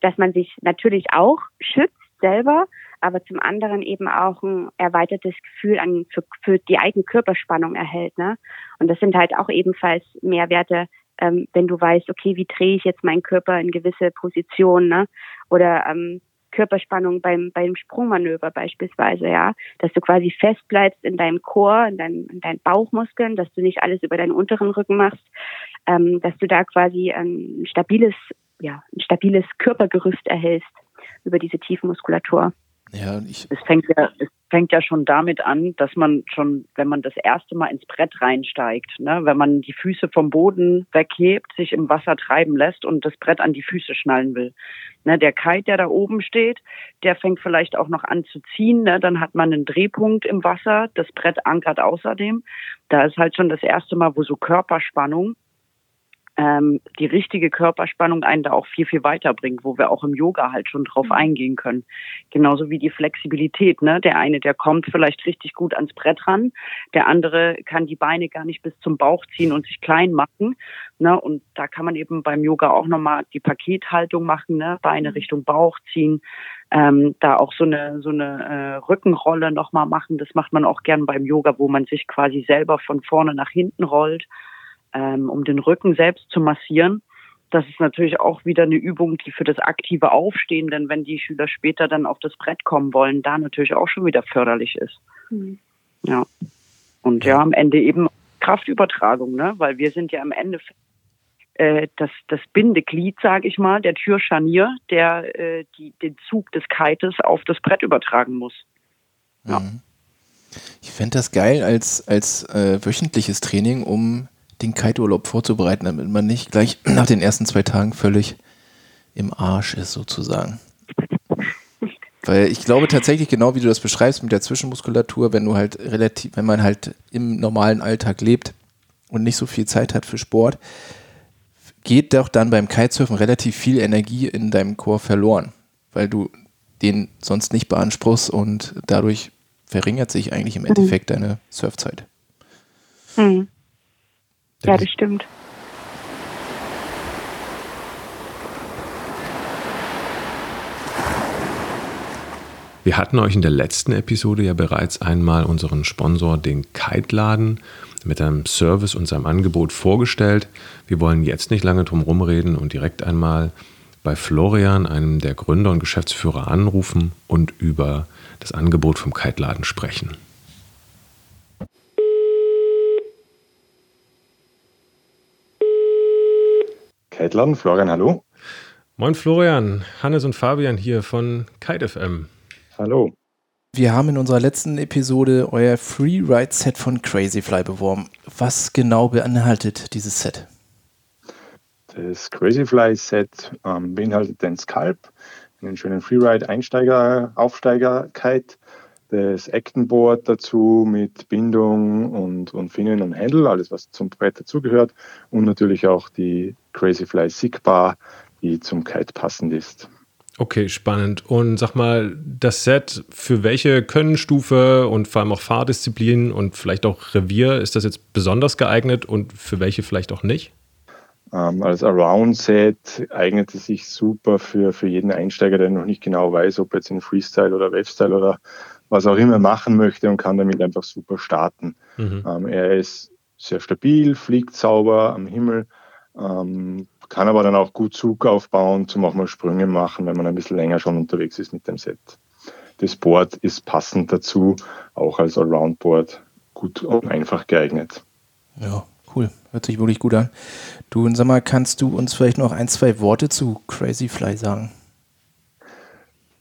dass man sich natürlich auch schützt selber, aber zum anderen eben auch ein erweitertes Gefühl an, für, für die eigene Körperspannung erhält. Ne? Und das sind halt auch ebenfalls Mehrwerte, ähm, wenn du weißt, okay, wie drehe ich jetzt meinen Körper in gewisse Positionen, ne? Oder ähm, Körperspannung beim, beim Sprungmanöver beispielsweise, ja, dass du quasi fest bleibst in deinem Chor, in, dein, in deinen Bauchmuskeln, dass du nicht alles über deinen unteren Rücken machst, ähm, dass du da quasi ein stabiles ja, ein stabiles Körpergerüst erhältst über diese Tiefenmuskulatur. Ja, ich es fängt ja, es fängt ja schon damit an, dass man schon, wenn man das erste Mal ins Brett reinsteigt, ne, wenn man die Füße vom Boden weghebt, sich im Wasser treiben lässt und das Brett an die Füße schnallen will. Ne, der Kite, der da oben steht, der fängt vielleicht auch noch an zu ziehen. Ne, dann hat man einen Drehpunkt im Wasser. Das Brett ankert außerdem. Da ist halt schon das erste Mal, wo so Körperspannung ähm, die richtige Körperspannung einen da auch viel, viel weiterbringt, wo wir auch im Yoga halt schon drauf mhm. eingehen können. Genauso wie die Flexibilität. Ne? Der eine, der kommt vielleicht richtig gut ans Brett ran, der andere kann die Beine gar nicht bis zum Bauch ziehen und sich klein machen. Ne? Und da kann man eben beim Yoga auch nochmal die Pakethaltung machen, ne? Beine mhm. Richtung Bauch ziehen, ähm, da auch so eine so eine äh, Rückenrolle nochmal machen. Das macht man auch gern beim Yoga, wo man sich quasi selber von vorne nach hinten rollt ähm, um den Rücken selbst zu massieren. Das ist natürlich auch wieder eine Übung, die für das aktive Aufstehen, denn wenn die Schüler später dann auf das Brett kommen wollen, da natürlich auch schon wieder förderlich ist. Mhm. Ja. Und ja, am Ende eben Kraftübertragung, ne? weil wir sind ja am Ende äh, das, das Bindeglied, sage ich mal, der Türscharnier, der äh, die, den Zug des Kites auf das Brett übertragen muss. Ja. Mhm. Ich fände das geil als, als äh, wöchentliches Training, um den Kite-Urlaub vorzubereiten, damit man nicht gleich nach den ersten zwei Tagen völlig im Arsch ist, sozusagen. Weil ich glaube tatsächlich, genau wie du das beschreibst mit der Zwischenmuskulatur, wenn du halt relativ, wenn man halt im normalen Alltag lebt und nicht so viel Zeit hat für Sport, geht doch dann beim Kitesurfen relativ viel Energie in deinem Chor verloren, weil du den sonst nicht beanspruchst und dadurch verringert sich eigentlich im Endeffekt mhm. deine Surfzeit. Mhm. Ja, das stimmt. Wir hatten euch in der letzten Episode ja bereits einmal unseren Sponsor, den Kite-Laden, mit einem Service und seinem Angebot vorgestellt. Wir wollen jetzt nicht lange drum rumreden und direkt einmal bei Florian, einem der Gründer und Geschäftsführer, anrufen und über das Angebot vom Kite-Laden sprechen. Kite-Laden, Florian, hallo. Moin Florian, Hannes und Fabian hier von KiteFM. Hallo. Wir haben in unserer letzten Episode euer Freeride-Set von Crazyfly beworben. Was genau beinhaltet dieses Set? Das Crazyfly-Set ähm, beinhaltet den Sculp, einen schönen Freeride-Einsteiger, Aufsteiger-Kite, das Actonboard dazu mit Bindung und, und Finnen und Handle, alles was zum Brett dazugehört und natürlich auch die Crazyfly Sigbar, die zum Kite passend ist. Okay, spannend. Und sag mal, das Set für welche Könnenstufe und vor allem auch Fahrdisziplin und vielleicht auch Revier ist das jetzt besonders geeignet und für welche vielleicht auch nicht? Ähm, als Around-Set eignet es sich super für, für jeden Einsteiger, der noch nicht genau weiß, ob er jetzt in Freestyle oder Webstyle oder was auch immer machen möchte und kann damit einfach super starten. Mhm. Ähm, er ist sehr stabil, fliegt sauber am Himmel, ähm, kann aber dann auch gut Zug aufbauen, zum auch mal Sprünge machen, wenn man ein bisschen länger schon unterwegs ist mit dem Set. Das Board ist passend dazu, auch als Allround-Board gut und einfach geeignet. Ja, cool. Hört sich wirklich gut an. Du, sag mal, kannst du uns vielleicht noch ein, zwei Worte zu Crazyfly sagen?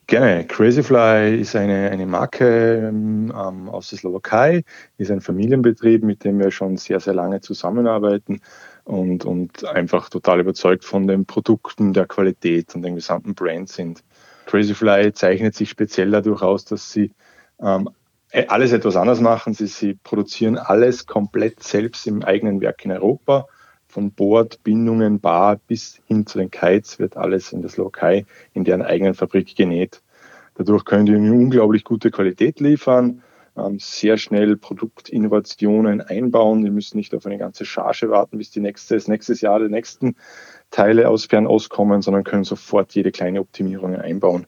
Gerne. Crazyfly ist eine, eine Marke ähm, aus der Slowakei, ist ein Familienbetrieb, mit dem wir schon sehr, sehr lange zusammenarbeiten und, und einfach total überzeugt von den Produkten, der Qualität und den gesamten Brand sind. Crazyfly zeichnet sich speziell dadurch aus, dass sie ähm, e, alles etwas anders machen. Sie, sie produzieren alles komplett selbst im eigenen Werk in Europa. Von Bord, Bindungen, Bar bis hin zu den Kites wird alles in der Slowakei in deren eigenen Fabrik genäht. Dadurch können die eine unglaublich gute Qualität liefern sehr schnell Produktinnovationen einbauen. Die müssen nicht auf eine ganze Charge warten, bis die nächste, das nächste Jahr die nächsten Teile aus Fernost kommen, sondern können sofort jede kleine Optimierung einbauen.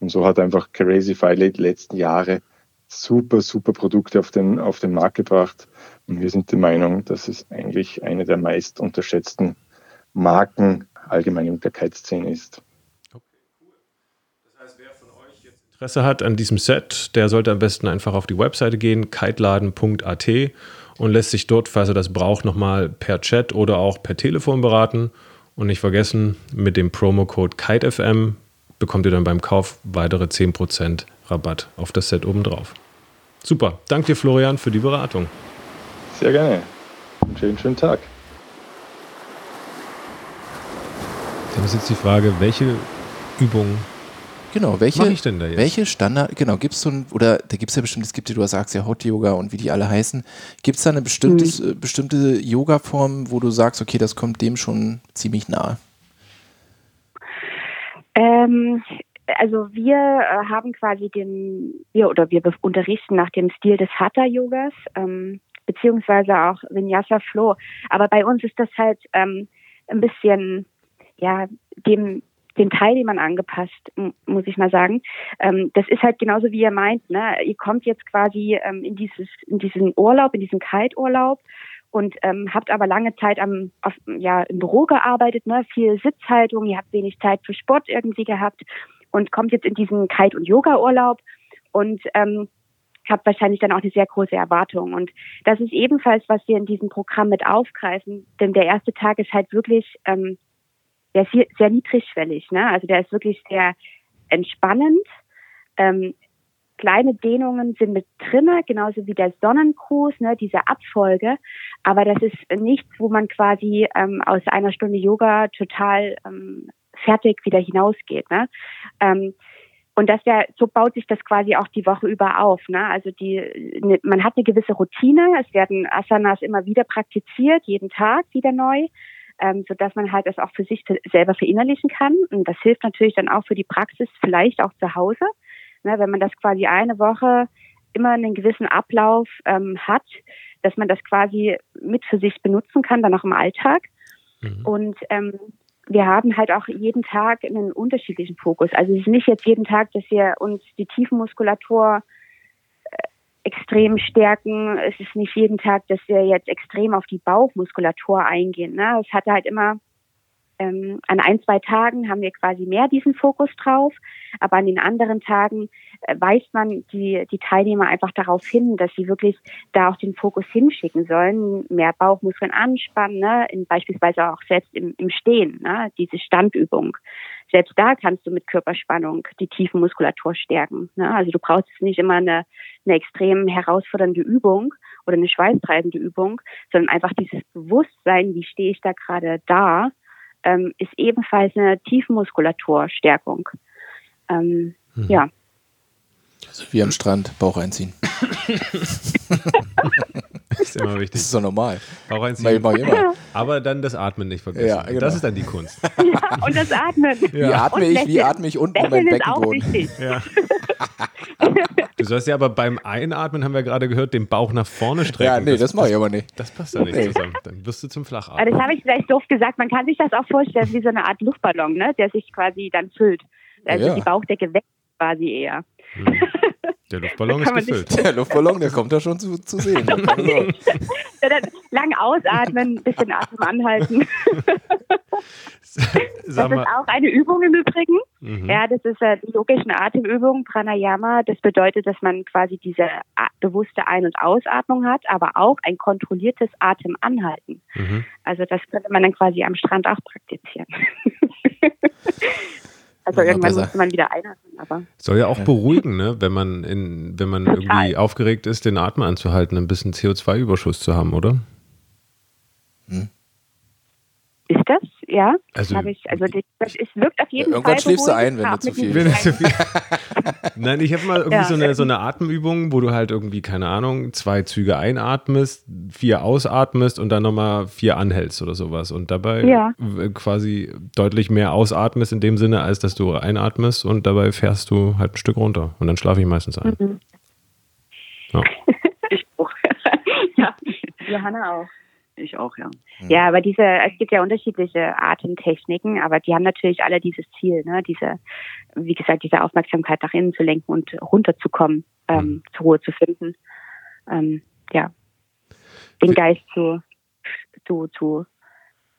Und so hat einfach Crazyfy die letzten Jahre super, super Produkte auf den, auf den Markt gebracht. Und wir sind der Meinung, dass es eigentlich eine der meist unterschätzten Marken allgemein in der Kite-Szene ist. Interesse hat an diesem Set, der sollte am besten einfach auf die Webseite gehen, kiteladen.at und lässt sich dort, falls er das braucht, nochmal per Chat oder auch per Telefon beraten. Und nicht vergessen, mit dem Promocode KiteFM bekommt ihr dann beim Kauf weitere 10% Rabatt auf das Set obendrauf. Super, danke dir Florian für die Beratung. Sehr gerne. Einen schönen, schönen Tag. Dann ist jetzt die Frage, welche Übungen Genau, welche, ich denn da jetzt? welche Standard, genau, gibt es so ein, oder da gibt es ja bestimmt, es gibt ja, du sagst ja Hot Yoga und wie die alle heißen, gibt es da eine bestimmtes, mhm. bestimmte Yoga-Form, wo du sagst, okay, das kommt dem schon ziemlich nahe? Ähm, also wir äh, haben quasi den, wir oder wir unterrichten nach dem Stil des Hatha-Yogas, ähm, beziehungsweise auch Vinyasa Flow. Aber bei uns ist das halt ähm, ein bisschen, ja, dem den Teil, den man angepasst, muss ich mal sagen. Ähm, das ist halt genauso wie ihr meint. Ne? Ihr kommt jetzt quasi ähm, in dieses, in diesen Urlaub, in diesen Kalturlaub und ähm, habt aber lange Zeit am, auf, ja, im Büro gearbeitet, ne? viel Sitzhaltung, ihr habt wenig Zeit für Sport irgendwie gehabt und kommt jetzt in diesen Kite- und Yoga-Urlaub und ähm, habt wahrscheinlich dann auch eine sehr große Erwartung. Und das ist ebenfalls, was wir in diesem Programm mit aufgreifen, denn der erste Tag ist halt wirklich ähm, der ist sehr niedrigschwellig. Ne? Also der ist wirklich sehr entspannend. Ähm, kleine Dehnungen sind mit drinne, genauso wie der Sonnengruß, ne, diese Abfolge. Aber das ist nichts, wo man quasi ähm, aus einer Stunde Yoga total ähm, fertig wieder hinausgeht. Ne? Ähm, und das ja, so baut sich das quasi auch die Woche über auf. Ne? Also die, ne, man hat eine gewisse Routine. Es werden Asanas immer wieder praktiziert, jeden Tag wieder neu ähm, sodass man halt das auch für sich selber verinnerlichen kann. Und das hilft natürlich dann auch für die Praxis, vielleicht auch zu Hause. Ne, wenn man das quasi eine Woche immer einen gewissen Ablauf ähm, hat, dass man das quasi mit für sich benutzen kann, dann auch im Alltag. Mhm. Und ähm, wir haben halt auch jeden Tag einen unterschiedlichen Fokus. Also es ist nicht jetzt jeden Tag, dass wir uns die Tiefenmuskulatur extrem stärken. Es ist nicht jeden Tag, dass wir jetzt extrem auf die Bauchmuskulatur eingehen. Ne? Es hatte halt immer ähm, an ein, zwei Tagen haben wir quasi mehr diesen Fokus drauf, aber an den anderen Tagen äh, weist man die, die Teilnehmer einfach darauf hin, dass sie wirklich da auch den Fokus hinschicken sollen, mehr Bauchmuskeln anspannen, ne? In, beispielsweise auch selbst im, im Stehen, ne? diese Standübung. Selbst da kannst du mit Körperspannung die tiefen Muskulatur stärken. Ne? Also du brauchst nicht immer eine, eine extrem herausfordernde Übung oder eine schweißtreibende Übung, sondern einfach dieses Bewusstsein, wie stehe ich da gerade da ähm, ist ebenfalls eine Tiefenmuskulaturstärkung. Ähm, mhm. Ja. Also wie am Strand, Bauch einziehen. das ist immer wichtig. Das ist so normal. Bauch einziehen. Mach ich immer. Aber dann das Atmen nicht vergessen. Ja, genau. Das ist dann die Kunst. Ja, und das Atmen. Ja. Wie atme ich, wie atme ich unten mein Beckenboden? Ja. Du sollst ja aber beim Einatmen, haben wir gerade gehört, den Bauch nach vorne strecken. Ja, nee, das, das mache ich aber nicht. Das passt ja nicht nee. zusammen. Dann wirst du zum Flachatmen. Das habe ich vielleicht doof gesagt. Man kann sich das auch vorstellen wie so eine Art Luftballon, ne? der sich quasi dann füllt. Also ja. die Bauchdecke weg quasi eher. Hm. Der Luftballon ist gefüllt. Der Luftballon, der kommt da schon zu, zu sehen. ja, dann lang ausatmen, bisschen Atem anhalten. das ist auch eine Übung im Übrigen. Mhm. Ja, das ist äh, die logischen Atemübung, Pranayama. Das bedeutet, dass man quasi diese bewusste Ein- und Ausatmung hat, aber auch ein kontrolliertes Atemanhalten. Mhm. Also das könnte man dann quasi am Strand auch praktizieren. Also ja, irgendwann muss man wieder einatmen, aber. Soll ja auch beruhigen, ne? wenn man in, wenn man irgendwie aufgeregt ist, den Atem anzuhalten, ein bisschen CO2-Überschuss zu haben, oder? Hm. Ist das? ja. Also, ich, also das ist, wirkt auf jeden irgendwann Fall. Irgendwann schläfst du ein, wenn du zu viel, wenn zu viel. Nein, ich habe mal irgendwie ja. so, eine, so eine Atemübung, wo du halt irgendwie, keine Ahnung, zwei Züge einatmest, vier ausatmest und dann nochmal vier anhältst oder sowas. Und dabei ja. quasi deutlich mehr ausatmest in dem Sinne, als dass du einatmest und dabei fährst du halt ein Stück runter. Und dann schlafe ich meistens ein. Mhm. Ja. ich auch. ja, Johanna auch. Ich auch, ja. Ja, aber diese, es gibt ja unterschiedliche Atemtechniken, aber die haben natürlich alle dieses Ziel, ne? Diese, wie gesagt, diese Aufmerksamkeit nach innen zu lenken und runterzukommen, ähm, mhm. zur Ruhe zu finden. Ähm, ja. Den Geist zu, zu, zu,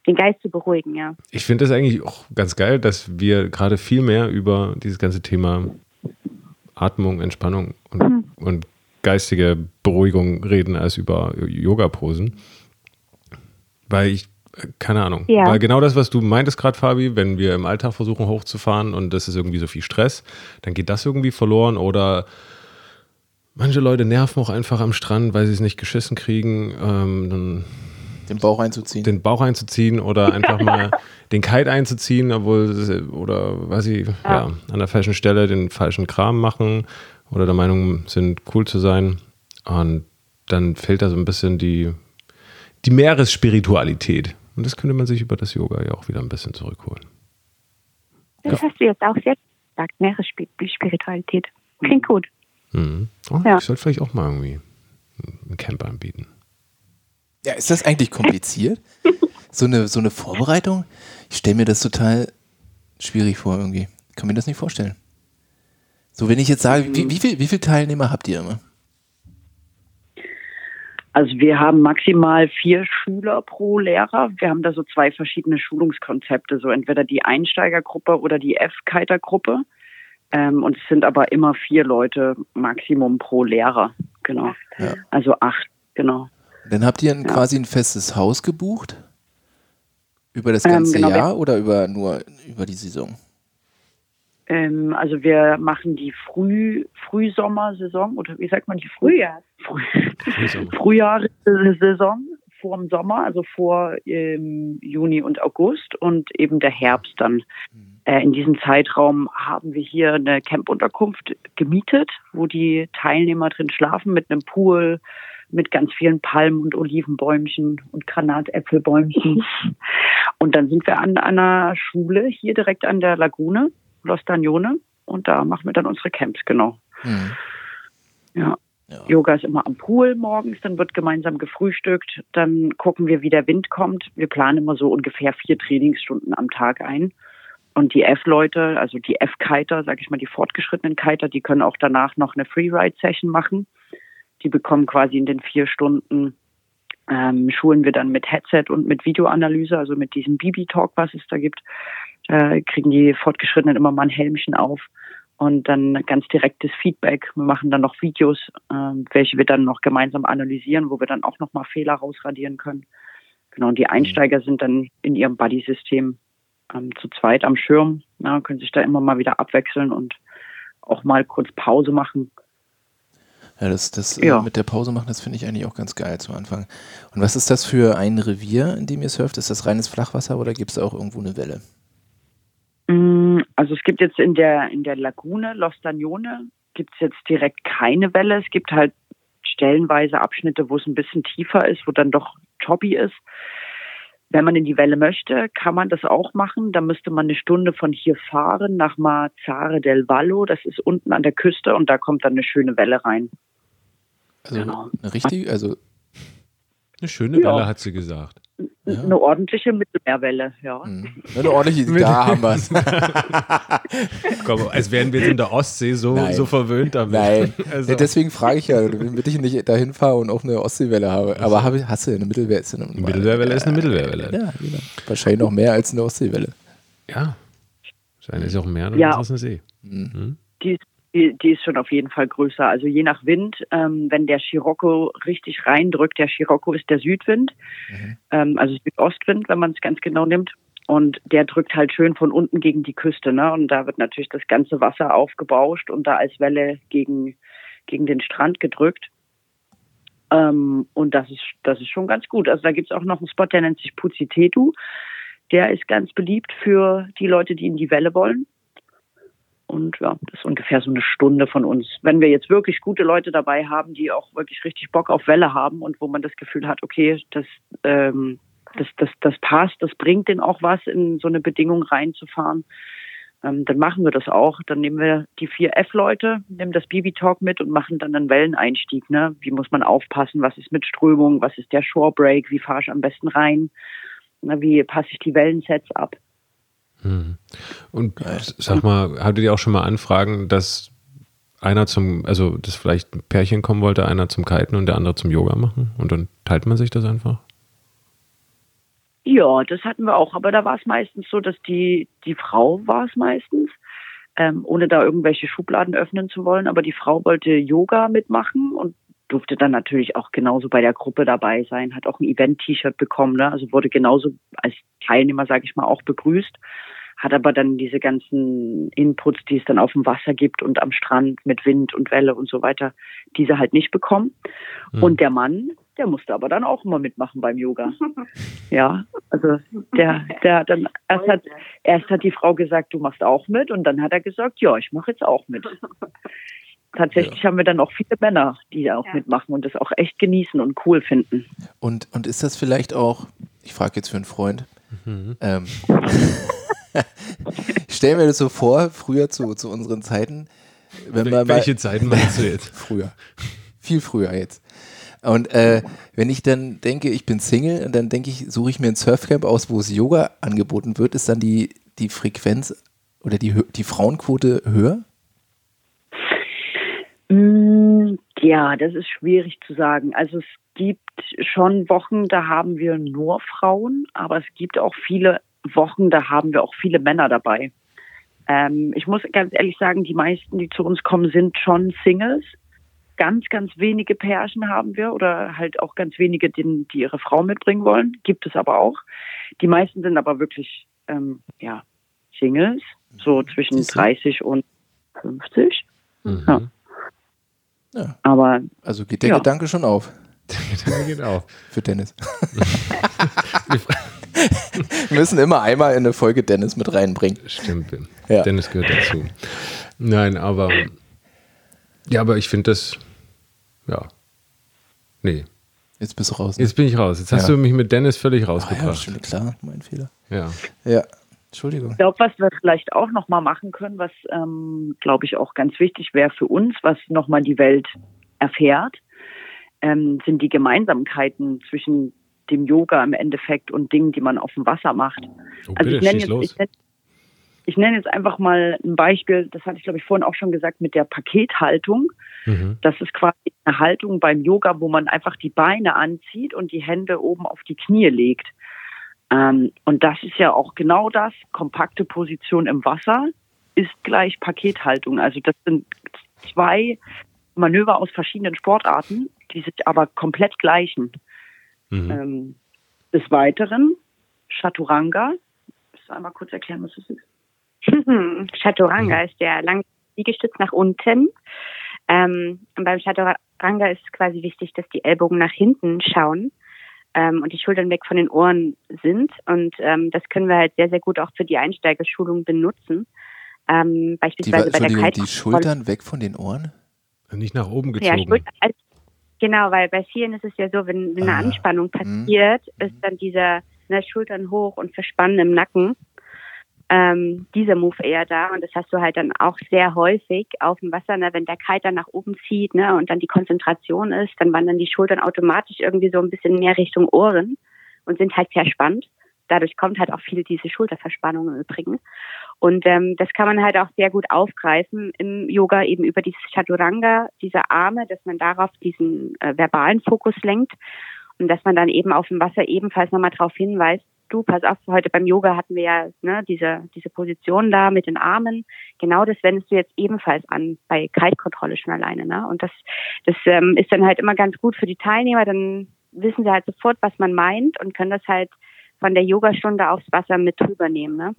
den Geist zu beruhigen, ja. Ich finde das eigentlich auch ganz geil, dass wir gerade viel mehr über dieses ganze Thema Atmung, Entspannung und, mhm. und geistige Beruhigung reden als über Yoga-Posen. Weil ich, keine Ahnung, ja. weil genau das, was du meintest gerade, Fabi, wenn wir im Alltag versuchen hochzufahren und das ist irgendwie so viel Stress, dann geht das irgendwie verloren oder manche Leute nerven auch einfach am Strand, weil sie es nicht geschissen kriegen. Ähm, dann den Bauch einzuziehen. Den Bauch einzuziehen oder einfach mal den Kite einzuziehen, obwohl, oder weiß ich, ja. ja, an der falschen Stelle den falschen Kram machen oder der Meinung sind, cool zu sein. Und dann fehlt da so ein bisschen die die Meeresspiritualität. Und das könnte man sich über das Yoga ja auch wieder ein bisschen zurückholen. Das ja. hast du jetzt auch sehr gesagt, Meeresspiritualität. Klingt gut. Mhm. Oh, ja. Ich sollte vielleicht auch mal irgendwie einen Camp anbieten. Ja, ist das eigentlich kompliziert? so, eine, so eine Vorbereitung? Ich stelle mir das total schwierig vor irgendwie. Ich kann mir das nicht vorstellen. So, wenn ich jetzt sage, wie, wie, viel, wie viele Teilnehmer habt ihr immer? Also wir haben maximal vier Schüler pro Lehrer. Wir haben da so zwei verschiedene Schulungskonzepte, so entweder die Einsteigergruppe oder die F-Kiter-Gruppe. Ähm, und es sind aber immer vier Leute Maximum pro Lehrer, genau. Ja. Also acht, genau. Dann habt ihr ein, ja. quasi ein festes Haus gebucht? Über das ganze ähm, genau, Jahr oder über nur über die Saison? Ähm, also wir machen die Früh, Frühsommersaison oder wie sagt man die Frühjahr? Früh, Frühjahrssaison vor dem Sommer, also vor ähm, Juni und August und eben der Herbst dann. Mhm. Äh, in diesem Zeitraum haben wir hier eine Campunterkunft gemietet, wo die Teilnehmer drin schlafen mit einem Pool, mit ganz vielen Palmen und Olivenbäumchen und Granatäpfelbäumchen. und dann sind wir an einer Schule hier direkt an der Lagune Los Dagnone und da machen wir dann unsere Camps, genau. Mhm. Ja. Ja. Yoga ist immer am Pool morgens, dann wird gemeinsam gefrühstückt, dann gucken wir, wie der Wind kommt. Wir planen immer so ungefähr vier Trainingsstunden am Tag ein. Und die F-Leute, also die F-Kiter, sage ich mal, die fortgeschrittenen Kiter, die können auch danach noch eine Freeride-Session machen. Die bekommen quasi in den vier Stunden, ähm, schulen wir dann mit Headset und mit Videoanalyse, also mit diesem Bibi-Talk, was es da gibt, äh, kriegen die Fortgeschrittenen immer mal ein Helmchen auf und dann ganz direktes Feedback. Wir machen dann noch Videos, äh, welche wir dann noch gemeinsam analysieren, wo wir dann auch nochmal Fehler rausradieren können. Genau, und die Einsteiger sind dann in ihrem Buddy-System ähm, zu zweit am Schirm, ja, können sich da immer mal wieder abwechseln und auch mal kurz Pause machen. Ja, das, das äh, ja. mit der Pause machen, das finde ich eigentlich auch ganz geil zum Anfang. Und was ist das für ein Revier, in dem ihr surft? Ist das reines Flachwasser oder gibt es auch irgendwo eine Welle? Mm, also es gibt jetzt in der, in der Lagune Los Dagnone gibt es jetzt direkt keine Welle. Es gibt halt stellenweise Abschnitte, wo es ein bisschen tiefer ist, wo dann doch choppy ist. Wenn man in die Welle möchte, kann man das auch machen. Da müsste man eine Stunde von hier fahren nach Mazzare del Vallo. Das ist unten an der Küste und da kommt dann eine schöne Welle rein. Also genau. eine richtige, also eine schöne ja. Welle hat sie gesagt. Ja. Eine ordentliche Mittelmeerwelle, ja. Mhm. Eine ordentliche, da haben wir es. Komm, als wären wir in der Ostsee so, so verwöhnt damit. Nein, also. ja, deswegen frage ich ja, damit ich nicht dahin fahre und auch eine Ostseewelle habe. Aber habe, hast du eine Mittelmeer? Ist eine, eine Mittelmeerwelle ist eine Mittelmeerwelle. Ja, genau. Wahrscheinlich noch mehr als eine Ostseewelle. Ja, wahrscheinlich ist auch mehr ja. als eine See. Mhm. Hm? Die ist die, die ist schon auf jeden Fall größer. Also je nach Wind, ähm, wenn der Scirocco richtig reindrückt, der Scirocco ist der Südwind, mhm. ähm, also Südostwind, wenn man es ganz genau nimmt. Und der drückt halt schön von unten gegen die Küste, ne? Und da wird natürlich das ganze Wasser aufgebauscht und da als Welle gegen, gegen den Strand gedrückt. Ähm, und das ist, das ist schon ganz gut. Also da gibt's auch noch einen Spot, der nennt sich Puzitetu. Der ist ganz beliebt für die Leute, die in die Welle wollen. Und ja, das ist ungefähr so eine Stunde von uns. Wenn wir jetzt wirklich gute Leute dabei haben, die auch wirklich richtig Bock auf Welle haben und wo man das Gefühl hat, okay, das, ähm, das, das, das passt, das bringt denen auch was, in so eine Bedingung reinzufahren, ähm, dann machen wir das auch. Dann nehmen wir die vier F-Leute, nehmen das Bibi-Talk mit und machen dann einen Welleneinstieg. Ne? Wie muss man aufpassen? Was ist mit Strömung? Was ist der Shore Break? Wie fahre ich am besten rein? Na, wie passe ich die Wellensets ab? Hm. Und sag mal, hattet ihr auch schon mal Anfragen, dass einer zum, also dass vielleicht ein Pärchen kommen wollte, einer zum Kiten und der andere zum Yoga machen? Und dann teilt man sich das einfach? Ja, das hatten wir auch, aber da war es meistens so, dass die, die Frau war es meistens, ähm, ohne da irgendwelche Schubladen öffnen zu wollen, aber die Frau wollte Yoga mitmachen und durfte dann natürlich auch genauso bei der Gruppe dabei sein, hat auch ein Event-T-Shirt bekommen, ne? also wurde genauso als Teilnehmer, sage ich mal, auch begrüßt, hat aber dann diese ganzen Inputs, die es dann auf dem Wasser gibt und am Strand mit Wind und Welle und so weiter, diese halt nicht bekommen. Mhm. Und der Mann, der musste aber dann auch immer mitmachen beim Yoga. ja, also der, der hat dann erst hat, erst hat die Frau gesagt, du machst auch mit, und dann hat er gesagt, ja, ich mache jetzt auch mit tatsächlich ja. haben wir dann auch viele Männer, die auch ja. mitmachen und das auch echt genießen und cool finden. Und, und ist das vielleicht auch, ich frage jetzt für einen Freund, mhm. ähm, ich stelle mir das so vor, früher zu, zu unseren Zeiten. Wenn man Welche mal, Zeiten meinst du jetzt? früher. Viel früher jetzt. Und äh, wenn ich dann denke, ich bin Single, und dann denke ich, suche ich mir ein Surfcamp aus, wo es Yoga angeboten wird, ist dann die, die Frequenz oder die, die Frauenquote höher? Mm, ja, das ist schwierig zu sagen. Also es gibt schon Wochen, da haben wir nur Frauen, aber es gibt auch viele Wochen, da haben wir auch viele Männer dabei. Ähm, ich muss ganz ehrlich sagen, die meisten, die zu uns kommen, sind schon Singles. Ganz, ganz wenige Pärchen haben wir oder halt auch ganz wenige, die, die ihre Frau mitbringen wollen. Gibt es aber auch. Die meisten sind aber wirklich ähm, ja, Singles, so zwischen 30 und 50. Mhm. Ja. Ja. Aber also geht der ja. Gedanke schon auf. Der Gedanke geht auf. Für Dennis. Wir müssen immer einmal in eine Folge Dennis mit reinbringen. Stimmt. Ja. Dennis gehört dazu. Nein, aber ja, aber ich finde das ja. Nee. Jetzt bist du raus. Ne? Jetzt bin ich raus. Jetzt hast ja. du mich mit Dennis völlig rausgebracht. Ah, ja, stimmt, klar, mein Fehler. Ja. Ja. Entschuldigung. Ich glaube, was wir vielleicht auch nochmal machen können, was, ähm, glaube ich, auch ganz wichtig wäre für uns, was nochmal die Welt erfährt, ähm, sind die Gemeinsamkeiten zwischen dem Yoga im Endeffekt und Dingen, die man auf dem Wasser macht. Oh, also bitte, ich nenne jetzt, los. ich nenne, ich nenne jetzt einfach mal ein Beispiel, das hatte ich glaube ich vorhin auch schon gesagt, mit der Pakethaltung. Mhm. Das ist quasi eine Haltung beim Yoga, wo man einfach die Beine anzieht und die Hände oben auf die Knie legt. Ähm, und das ist ja auch genau das. Kompakte Position im Wasser ist gleich Pakethaltung. Also das sind zwei Manöver aus verschiedenen Sportarten, die sich aber komplett gleichen. Mhm. Ähm, des Weiteren Chaturanga. Willst du einmal kurz erklären, was das ist? Chaturanga Mhm. ist der lange Liegestütz nach unten. Ähm, und beim Chaturanga ist es quasi wichtig, dass die Ellbogen nach hinten schauen ähm, und die Schultern weg von den Ohren sind. Und ähm, das können wir halt sehr, sehr gut auch für die Einsteigerschulung benutzen. Ähm, Die, beispielsweise bei der Entschuldigung, die Kite Schultern weg von den Ohren? Nicht nach oben Ja, gezogen. Schulter, also, genau, weil bei vielen ist es ja so, wenn, wenn eine Ah, Anspannung mhm. passiert, ist dann dieser ne, Schultern hoch und Verspannen im Nacken. Ähm, dieser Move eher da und das hast du halt dann auch sehr häufig auf dem Wasser, ne, wenn der Kite dann nach oben zieht ne, und dann die Konzentration ist, dann wandern die Schultern automatisch irgendwie so ein bisschen mehr Richtung Ohren und sind halt verspannt. Dadurch kommt halt auch viel diese Schulterverspannung im Übrigen. Und ähm, das kann man halt auch sehr gut aufgreifen im Yoga eben über dieses Chaturanga, diese Arme, dass man darauf diesen äh, verbalen Fokus lenkt und dass man dann eben auf dem Wasser ebenfalls nochmal darauf hinweist, du, pass auf, heute beim Yoga hatten wir ja ne, diese, diese Position da mit den Armen. Genau das wendest du jetzt ebenfalls an bei Kite-Kontrolle schon alleine. Ne? Und das, das ähm, ist dann halt immer ganz gut für die Teilnehmer. Dann wissen sie halt sofort, was man meint und können das halt von der Yogastunde aufs Wasser mit rübernehmen. Ne?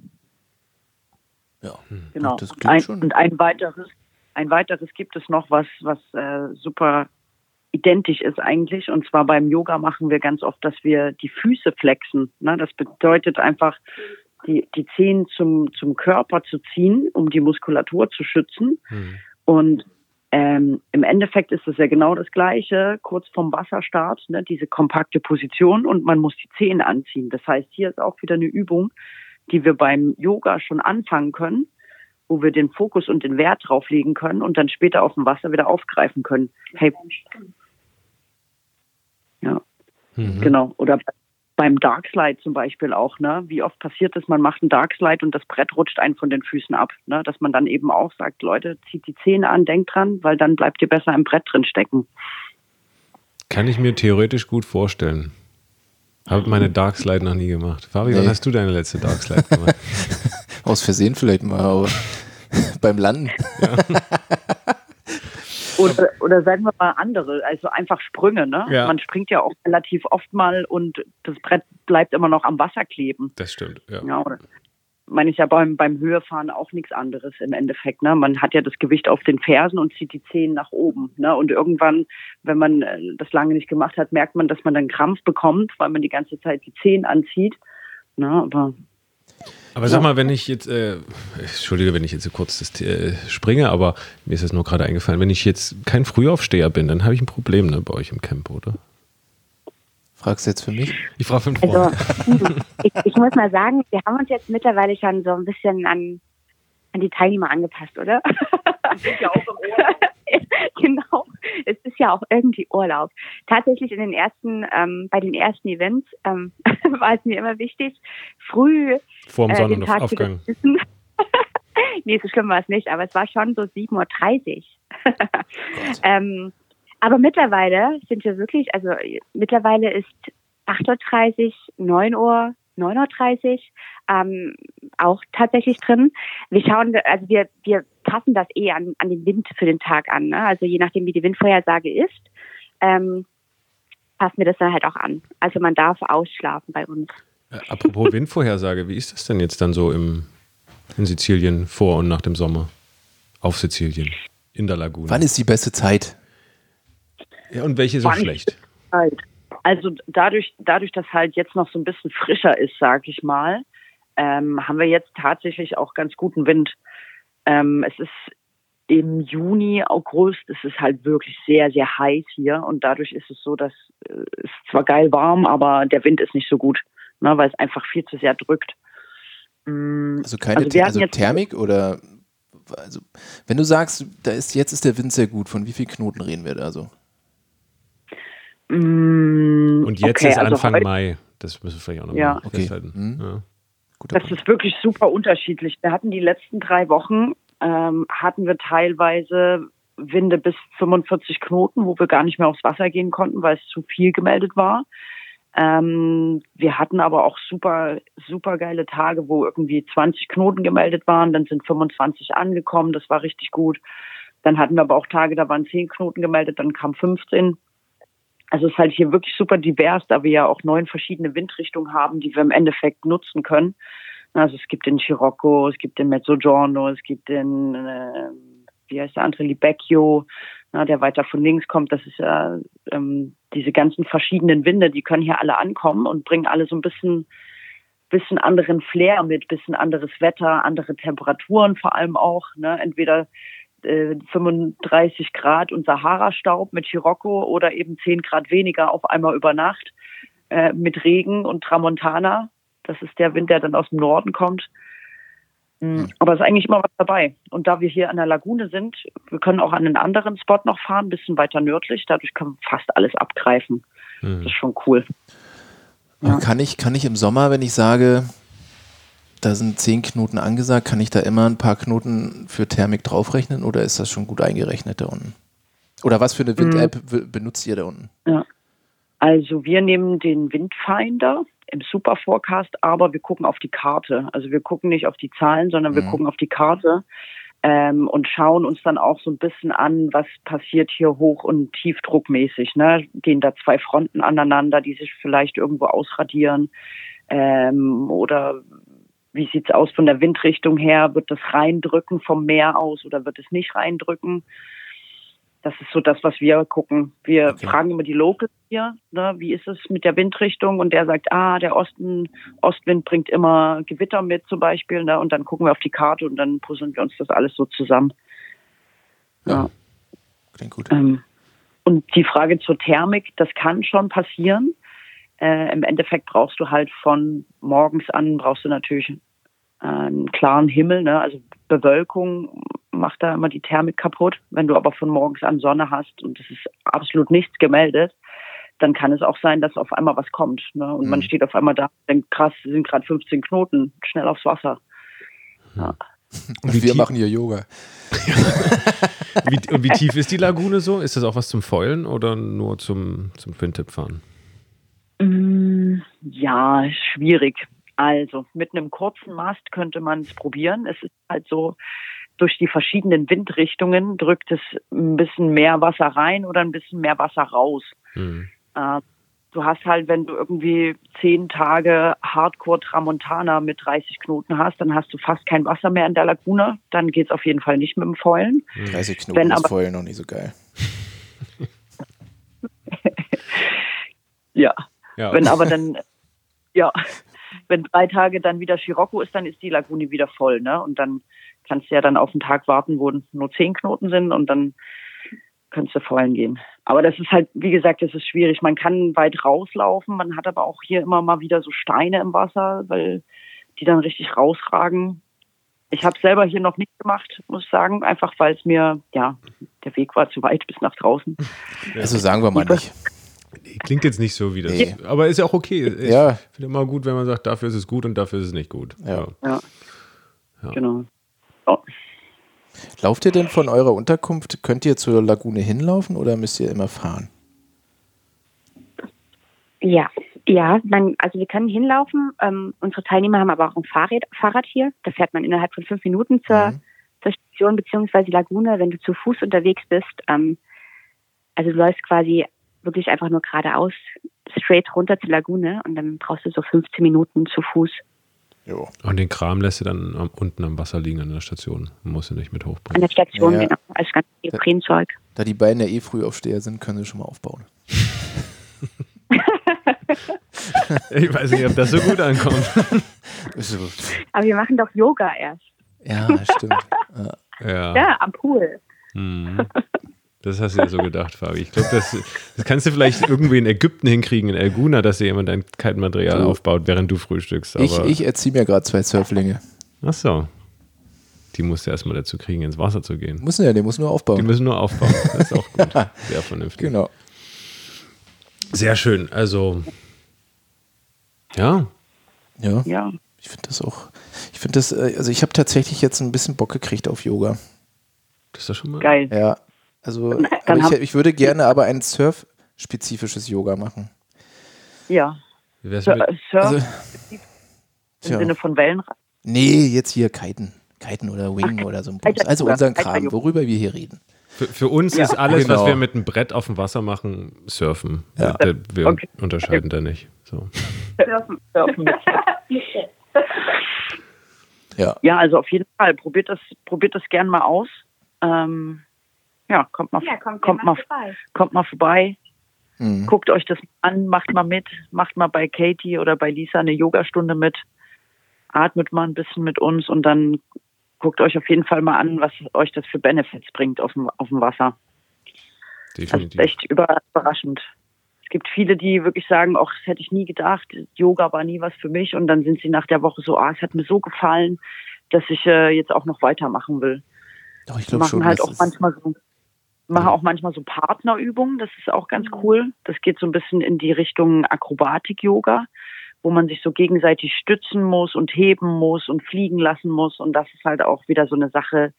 Ja, Genau. das klingt ein, schon. Und ein weiteres, ein weiteres gibt es noch, was, was äh, super identisch ist eigentlich. Und zwar beim Yoga machen wir ganz oft, dass wir die Füße flexen. Ne? Das bedeutet einfach, die, die Zehen zum, zum Körper zu ziehen, um die Muskulatur zu schützen. Mhm. Und ähm, im Endeffekt ist es ja genau das Gleiche, kurz vorm Wasserstart, ne, diese kompakte Position und man muss die Zehen anziehen. Das heißt, hier ist auch wieder eine Übung, die wir beim Yoga schon anfangen können, wo wir den Fokus und den Wert drauflegen können und dann später auf dem Wasser wieder aufgreifen können. Hey, ja, Mhm. genau. Oder beim Darkslide zum Beispiel auch, ne? Wie oft passiert es, man macht einen Darkslide und das Brett rutscht einen von den Füßen ab, ne? Dass man dann eben auch sagt, Leute, zieht die Zähne an, denkt dran, weil dann bleibt ihr besser im Brett drin stecken. Kann ich mir theoretisch gut vorstellen. Habe meine Darkslide noch nie gemacht. Fabi, wann Nee. hast du deine letzte Darkslide gemacht? Aus Versehen vielleicht mal, aber beim Landen. Oder, oder sagen wir mal andere, also einfach Sprünge, ne? Ja. Man springt ja auch relativ oft mal und das Brett bleibt immer noch am Wasser kleben. Das stimmt, ja. Ja, oder meine ich ja beim, beim Höhefahren auch nichts anderes im Endeffekt. Ne? Man hat ja das Gewicht auf den Fersen und zieht die Zehen nach oben. Ne? Und irgendwann, wenn man äh, das lange nicht gemacht hat, merkt man, dass man dann Krampf bekommt, weil man die ganze Zeit die Zehen anzieht. Ne? Aber Aber sag mal, wenn ich jetzt, äh, entschuldige, wenn ich jetzt so kurz das, äh, springe, aber mir ist das nur gerade eingefallen, wenn ich jetzt kein Frühaufsteher bin, dann habe ich ein Problem ne, bei euch im Camp, oder? Fragst du jetzt für mich? Ich frage für einen Also Freund. ich, ich muss mal sagen, wir haben uns jetzt mittlerweile schon so ein bisschen an, an die Teilnehmer angepasst, oder? sind ja auch im Ohr. genau. Es ist ja auch irgendwie Urlaub. Tatsächlich in den ersten, ähm, bei den ersten Events ähm, war es mir immer wichtig, früh Vor dem äh, Sonnenaufgang. nee, so schlimm war es nicht, aber es war schon so 7.30 Uhr. ähm, aber mittlerweile sind wir wirklich, also mittlerweile ist 8.30 Uhr, 9 Uhr, 9.30 Uhr ähm, auch tatsächlich drin. Wir schauen, also wir, wir passen das eh an, an den Wind für den Tag an. Ne? Also je nachdem, wie die Windvorhersage ist, ähm, passen wir das dann halt auch an. Also man darf ausschlafen bei uns. Äh, apropos Windvorhersage, wie ist das denn jetzt dann so im, in Sizilien vor und nach dem Sommer? Auf Sizilien, in der Lagune. Wann ist die beste Zeit? Ja, und welche so Wann- schlecht? Halt. Also dadurch, dadurch, dass halt jetzt noch so ein bisschen frischer ist, sag ich mal, ähm, haben wir jetzt tatsächlich auch ganz guten Wind. Ähm, es ist im Juni, August, es ist halt wirklich sehr, sehr heiß hier und dadurch ist es so, dass äh, es zwar geil warm, aber der Wind ist nicht so gut, ne, weil es einfach viel zu sehr drückt. Mm, Also keine Also wir also Thermik oder also, wenn du sagst, da ist, jetzt ist der Wind sehr gut, von wie vielen Knoten reden wir da so? Mm, Und jetzt okay, ist also Anfang Mai. Das müssen wir vielleicht auch nochmal Ja. Okay. festhalten. Mhm. Ja. Guter Das ist wirklich super unterschiedlich. Wir hatten die letzten drei Wochen, ähm, hatten wir teilweise Winde bis 45 Knoten, wo wir gar nicht mehr aufs Wasser gehen konnten, weil es zu viel gemeldet war. Ähm, wir hatten aber auch super, super geile Tage, wo irgendwie 20 Knoten gemeldet waren, dann sind 25 angekommen, das war richtig gut. Dann hatten wir aber auch Tage, da waren 10 Knoten gemeldet, dann kam 15. Also es ist halt hier wirklich super divers, da wir ja auch neun verschiedene Windrichtungen haben, die wir im Endeffekt nutzen können. Also es gibt den Scirocco, es gibt den Mezzogiorno, es gibt den, äh, wie heißt der andere, Libecchio, na, der weiter von links kommt. Das ist ja ähm, diese ganzen verschiedenen Winde, die können hier alle ankommen und bringen alle so ein bisschen, bisschen anderen Flair mit, bisschen anderes Wetter, andere Temperaturen vor allem auch. Ne? Entweder äh, 35 Grad und Sahara-Staub mit Scirocco oder eben 10 Grad weniger auf einmal über Nacht äh, mit Regen und Tramontana. Das ist der Wind, der dann aus dem Norden kommt. Mm, Aber es ist eigentlich immer was dabei. Und da wir hier an der Lagune sind, wir können auch an einen anderen Spot noch fahren, ein bisschen weiter nördlich. Dadurch können wir fast alles abgreifen. Das Mhm. ist schon cool. Und kann ich, kann ich im Sommer, wenn ich sage, da sind zehn Knoten angesagt, kann ich da immer ein paar Knoten für Thermik draufrechnen oder ist das schon gut eingerechnet da unten? Oder was für eine Wind-App w- benutzt ihr da unten? Also wir nehmen den Windfinder im Super Forecast, aber wir gucken auf die Karte. Also wir gucken nicht auf die Zahlen, sondern wir Mhm. gucken auf die Karte ähm, und schauen uns dann auch so ein bisschen an, was passiert hier hoch- und tiefdruckmäßig. Ne? Gehen da zwei Fronten aneinander, die sich vielleicht irgendwo ausradieren? Ähm, oder wie sieht's aus von der Windrichtung her? Wird das reindrücken vom Meer aus oder wird es nicht reindrücken? Das ist so das, was wir gucken. Wir Okay. fragen immer die Locals hier, ne, wie ist es mit der Windrichtung? Und der sagt, ah, der Osten, Ostwind bringt immer Gewitter mit zum Beispiel. Ne, und dann gucken wir auf die Karte und dann puzzeln wir uns das alles so zusammen. Ja. Klingt gut. Ähm, und die Frage zur Thermik, das kann schon passieren. Äh, Im Endeffekt brauchst du halt von morgens an, brauchst du natürlich äh, einen klaren Himmel, ne? also Bewölkung macht da immer die Thermik kaputt. Wenn du aber von morgens an Sonne hast und es ist absolut nichts gemeldet, dann kann es auch sein, dass auf einmal was kommt. Ne? Und man Mhm. steht auf einmal da und denkt, krass, es sind gerade 15 Knoten, schnell aufs Wasser. Und wie wir tief- machen hier Yoga. Wie, und wie tief ist die Lagune so? Ist das auch was zum Foilen oder nur zum, zum Twin-Tip-Fahren? Mm, Ja, schwierig. Also mit einem kurzen Mast könnte man es probieren. Es ist halt so, durch die verschiedenen Windrichtungen drückt es ein bisschen mehr Wasser rein oder ein bisschen mehr Wasser raus. Mhm. Äh, du hast halt, wenn du irgendwie zehn Tage Hardcore Tramontana mit 30 Knoten hast, dann hast du fast kein Wasser mehr in der Lagune. Dann geht's auf jeden Fall nicht mit dem Foilen. 30 Knoten Wenn ist vorher noch nicht so geil. Ja. Ja, Wenn aber dann, ja, wenn drei Tage dann wieder Scirocco ist, dann ist die Lagune wieder voll, ne? Und dann kannst du ja dann auf einen Tag warten, wo nur zehn Knoten sind und dann kannst du vollen gehen. Aber das ist halt, wie gesagt, das ist schwierig. Man kann weit rauslaufen, man hat aber auch hier immer mal wieder so Steine im Wasser, weil die dann richtig rausragen. Ich habe selber hier noch nicht gemacht, muss ich sagen, einfach weil es mir, ja, der Weg war zu weit bis nach draußen. Also sagen wir mal nicht. Klingt jetzt nicht so wie das. Nee. Aber ist ja auch okay. Ich Ja. finde immer gut, wenn man sagt, dafür ist es gut und dafür ist es nicht gut. Ja. Ja, Ja. genau. Oh. Lauft ihr denn von eurer Unterkunft, könnt ihr zur Lagune hinlaufen oder müsst ihr immer fahren? Ja, ja, man, also wir können hinlaufen. Ähm, unsere Teilnehmer haben aber auch ein Fahrrad, Fahrrad hier. Da fährt man innerhalb von fünf Minuten zur, Mhm. zur Station beziehungsweise Lagune, wenn du zu Fuß unterwegs bist. Ähm, also du läufst quasi wirklich einfach nur geradeaus, straight runter zur Lagune und dann brauchst du so 15 Minuten zu Fuß. Jo. Und den Kram lässt du dann am, unten am Wasser liegen an der Station. Musst du nicht mit An hochbringen. der Station, Ja. genau, als ganz Neoprenzeug. Da die beiden ja eh früh aufsteher sind, können sie schon mal aufbauen. Ich weiß nicht, ob das so gut ankommt. Aber wir machen doch Yoga erst. ja, stimmt. Ja. Ja. Am Pool. Hm. Das hast du ja so gedacht, Fabi. Ich glaube, das, das kannst du vielleicht irgendwie in Ägypten hinkriegen, in Elguna, dass dir jemand dein Kaltmaterial So. aufbaut, während du frühstückst. Ich, Aber, ich erziehe mir gerade zwei Surflinge. Ach so. die musst du erstmal dazu kriegen, ins Wasser zu gehen. Müssen ja, die müssen nur aufbauen. Die müssen nur aufbauen. Das ist auch gut. Sehr vernünftig. genau. Sehr schön. Also, ja, Ja, Ja. ich finde das auch. Ich finde das, äh, also ich habe tatsächlich jetzt ein bisschen Bock gekriegt auf Yoga. das ist doch schon mal. Geil. Ja, also ich, ich würde gerne aber ein Surf-spezifisches Yoga machen. Ja. Wie wär's Sur mit, Surf Also, im tja. Sinne von Wellenrad. Nee, jetzt hier Kiten. Kiten oder Wing oder so ein Bums. Also unseren Kram, worüber wir hier reden. für, für uns Ja. ist alles, was Genau. wir mit einem Brett auf dem Wasser machen, Surfen. Ja. Da- Wir Okay. unterscheiden da nicht. So. Surfen. Surfen. Ja. Ja, also auf jeden Fall. Probiert das, probiert das gern mal aus. Ähm, ja, kommt mal, Ja, kommt, kommt, mal, vorbei. kommt mal vorbei. Mhm. Guckt euch das an, macht mal mit, macht mal bei Katie oder bei Lisa eine Yogastunde mit, atmet mal ein bisschen mit uns und dann guckt euch auf jeden Fall mal an, was euch das für Benefits bringt auf dem, auf dem Wasser. Das ist Definitiv. echt über, überraschend. Es gibt viele, die wirklich sagen, ach, das hätte ich nie gedacht, Yoga war nie was für mich und dann sind sie nach der Woche so, ah, es hat mir so gefallen, dass ich äh, jetzt auch noch weitermachen will. Doch, ich Wir glaube machen schon. halt das auch manchmal so machen auch manchmal so Partnerübungen, das ist auch ganz cool. Das geht so ein bisschen in die Richtung Akrobatik-Yoga, wo man sich so gegenseitig stützen muss und heben muss und fliegen lassen muss. Und das ist halt auch wieder so eine Sache,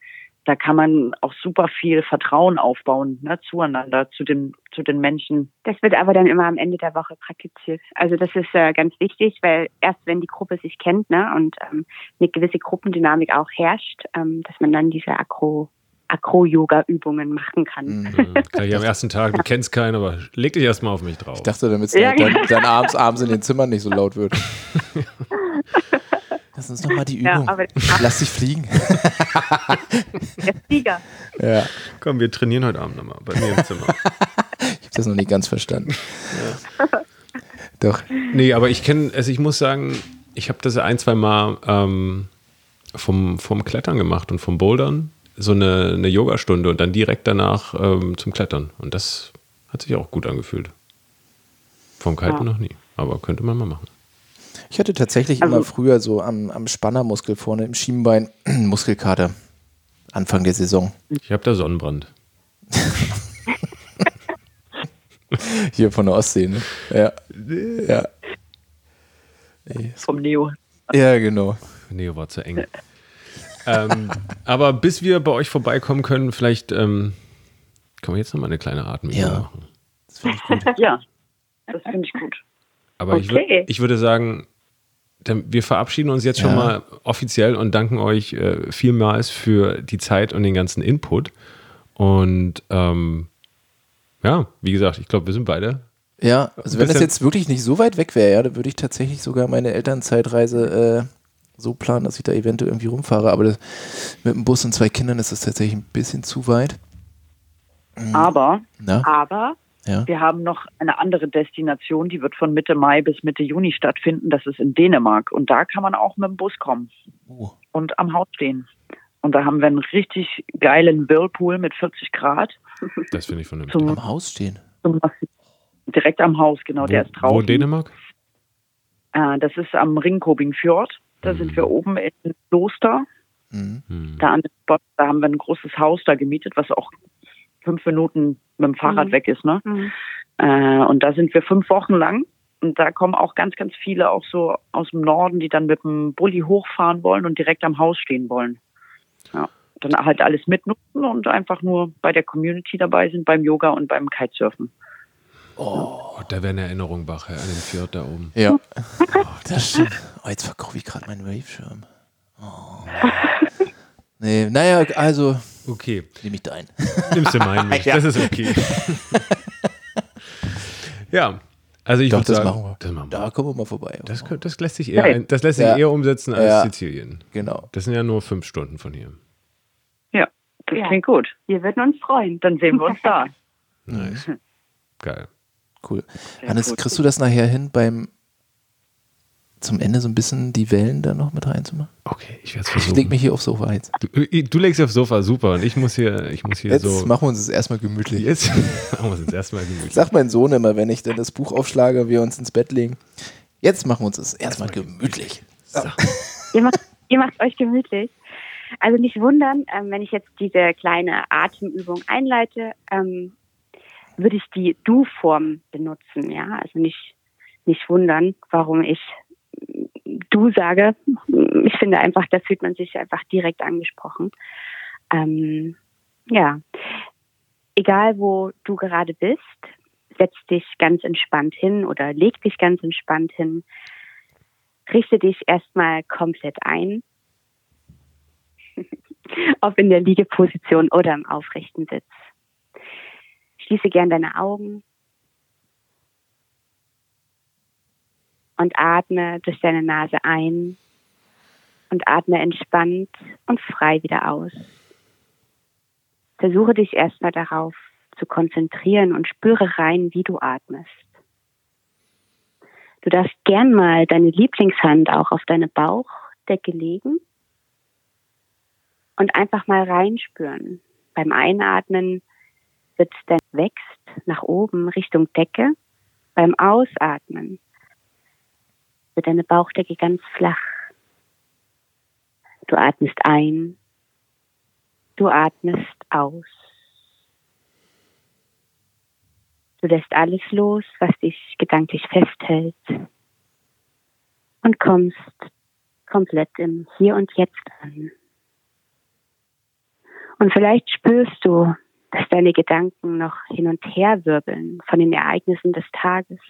da kann man auch super viel Vertrauen aufbauen, ne, zueinander, zu den, zu den Menschen. Das wird aber dann immer am Ende der Woche praktiziert. Also das ist äh, ganz wichtig, weil erst wenn die Gruppe sich kennt ne, und ähm, eine gewisse Gruppendynamik auch herrscht, ähm, dass man dann diese Akro, Akro-Yoga-Übungen machen kann. Mhm. Gleich am ersten Tag, du kennst keinen, aber leg dich erstmal auf mich drauf. Ich dachte, damit es Ja, dann, genau. dann abends, abends in den Zimmern nicht so laut wird. Lass uns nochmal die Ja, Übung. aber Lass dich fliegen. der Sieger. ja, Komm, wir trainieren heute Abend nochmal bei mir im Zimmer. ich habe das noch nicht ganz verstanden. Doch. Nee, aber ich kenne, also ich muss sagen, ich habe das ein, zwei Mal ähm, vom, vom Klettern gemacht und vom Bouldern, so eine, eine Yogastunde und dann direkt danach ähm, zum Klettern. Und das hat sich auch gut angefühlt. Vom Kiten Ja. noch nie, aber könnte man mal machen. Ich hatte tatsächlich Also- immer früher so am, am Spannermuskel vorne im Schienbein Muskelkater. Anfang der Saison. Ich habe da Sonnenbrand. Hier von der Ostsee, ne? Ja. Ja. Nee, Vom Neo. Ja, genau. Nee, war zu eng. Ähm, aber bis wir bei euch vorbeikommen können, vielleicht ähm, können wir jetzt nochmal eine kleine Atmung Ja. machen. Das finde ich gut. Ja, das finde ich gut. Aber ich, Okay. ich würde sagen, wir verabschieden uns jetzt schon Ja. mal offiziell und danken euch äh, vielmals für die Zeit und den ganzen Input. Und ähm, ja, wie gesagt, ich glaube, wir sind beide. Ja, also wenn das jetzt wirklich nicht so weit weg wäre, ja, dann würde ich tatsächlich sogar meine Elternzeitreise äh, so planen, dass ich da eventuell irgendwie rumfahre. Aber das, mit dem Bus und zwei Kindern ist das tatsächlich ein bisschen zu weit. Aber Na? Aber Ja. wir haben noch eine andere Destination, die wird von Mitte Mai bis Mitte Juni stattfinden. Das ist in Dänemark. Und da kann man auch mit dem Bus kommen Oh. und am Haus stehen. Und da haben wir einen richtig geilen Whirlpool mit 40 Grad. Das finde ich vernünftig. Zum, Am Haus stehen. zum, direkt am Haus, genau. der ist wo, wo draußen. in Dänemark? Äh, das ist am Ringkobing Fjord. Da Mhm. sind wir oben in Kloster. Mhm. Hm. Da an dem Spot, da haben wir ein großes Haus da gemietet, was auch fünf Minuten mit dem Fahrrad Mhm. weg ist. Ne? Mhm. Äh, und da sind wir fünf Wochen lang. Und da kommen auch ganz, ganz viele auch so aus dem Norden, die dann mit dem Bulli hochfahren wollen und direkt am Haus stehen wollen. Ja. Dann halt alles mitnutzen und einfach nur bei der Community dabei sind, beim Yoga und beim Kitesurfen. Oh, da wäre eine Erinnerung wach, an den Fjord da oben. Ja. Oh, das stimmt. Oh, jetzt verkaufe ich gerade meinen Waveschirm. Oh. Nee, naja, also Okay, nehme ich deinen. nimmst du meinen mit. Ja. Das ist okay. ja, also ich Doch, das sagen, machen wir. das machen wir. Da kommen wir mal vorbei. Das, das lässt sich eher, das lässt sich Ja. eher umsetzen als Ja. Sizilien. Genau. Das sind ja nur fünf Stunden von hier. Ja, das Ja. klingt gut. wir würden uns freuen. Dann sehen wir uns da. Nice. Geil. Cool. Sehr Hannes, gut. kriegst du das nachher hin, beim zum Ende so ein bisschen die Wellen da noch mit reinzumachen? Okay, ich werde es Ich leg versuchen. mich hier aufs Sofa jetzt. Du, äh, du legst dich aufs Sofa, super. Und ich muss hier, ich muss hier Jetzt so. machen wir uns das erstmal gemütlich. Jetzt machen wir es jetzt erstmal gemütlich. Sagt mein Sohn immer, wenn ich dann das Buch aufschlage und wir uns ins Bett legen. Jetzt machen wir uns das erstmal gemütlich. So. Ihr macht, ihr macht euch gemütlich. Also nicht wundern, ähm, wenn ich jetzt diese kleine Atemübung einleite, ähm, würde ich die Du-Form benutzen, ja. Also nicht, nicht wundern, warum ich Du sage. Ich finde einfach, da fühlt man sich einfach direkt angesprochen. Ähm, ja, egal wo du gerade bist, setz dich ganz entspannt hin oder leg dich ganz entspannt hin. Richte dich erstmal komplett ein. Ob in der Liegeposition oder im aufrechten Sitz. Schließe gern deine Augen und atme durch deine Nase ein und atme entspannt und frei wieder aus. Versuche dich erstmal darauf zu konzentrieren und spüre rein, wie du atmest. Du darfst gern mal deine Lieblingshand auch auf deine Bauchdecke legen und einfach mal reinspüren. Beim Einatmen wird dann wächst nach oben Richtung Decke. Beim Ausatmen wird deine Bauchdecke ganz flach. Du atmest ein, du atmest aus. Du lässt alles los, was dich gedanklich festhält und kommst komplett im Hier und Jetzt an. Und vielleicht spürst du, dass deine Gedanken noch hin und her wirbeln von den Ereignissen des Tages.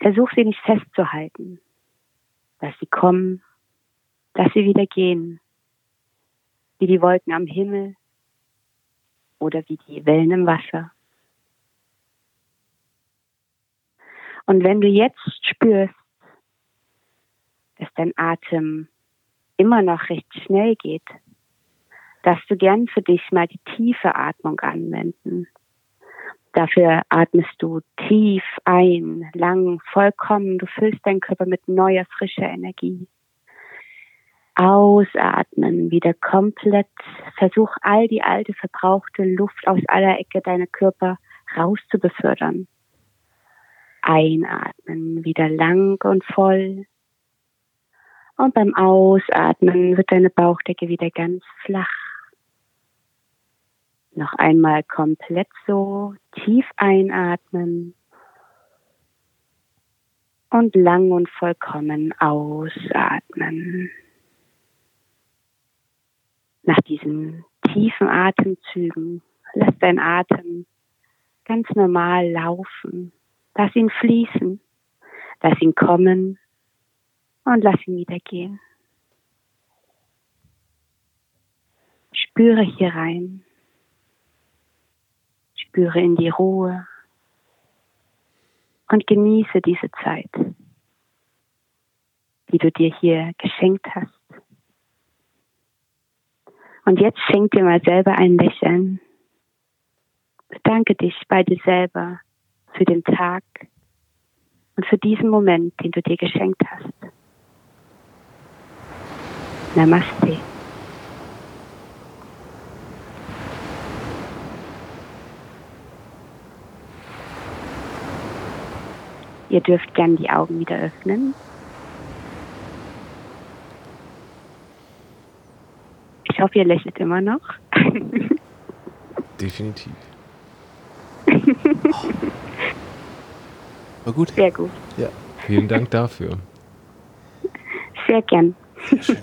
Versuch sie nicht festzuhalten. Lass sie kommen, lass sie wieder gehen. Wie die Wolken am Himmel oder wie die Wellen im Wasser. Und wenn du jetzt spürst, dass dein Atem immer noch recht schnell geht, darfst du gern für dich mal die tiefe Atmung anwenden. Dafür atmest du tief ein, lang, vollkommen. Du füllst deinen Körper mit neuer, frischer Energie. Ausatmen, wieder komplett. Versuch all die alte, verbrauchte Luft aus aller Ecke deiner Körper rauszubefördern. Einatmen, wieder lang und voll. Und beim Ausatmen wird deine Bauchdecke wieder ganz flach. Noch einmal komplett so tief einatmen und lang und vollkommen ausatmen. Nach diesen tiefen Atemzügen lass dein Atem ganz normal laufen. Lass ihn fließen. Lass ihn kommen und lass ihn wieder gehen. Spüre hier rein. Spüre in die Ruhe und genieße diese Zeit, die du dir hier geschenkt hast. Und jetzt schenk dir mal selber ein Lächeln. Bedanke dich bei dir selber für den Tag und für diesen Moment, den du dir geschenkt hast. Namaste. Ihr dürft gern die Augen wieder öffnen. Ich hoffe, ihr lächelt immer noch. Definitiv. War gut. Sehr gut. Ja. Vielen Dank dafür. Sehr gern. Sehr schön.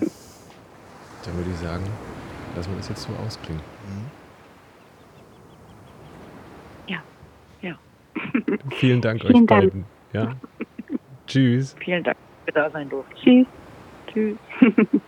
Dann würde ich sagen, lassen wir das jetzt so ausklingen. Ja, ja. Vielen Dank Vielen euch Dank. beiden. Ja. Tschüss. Vielen Dank, dass ihr da sein durfte. Tschüss. Tschüss.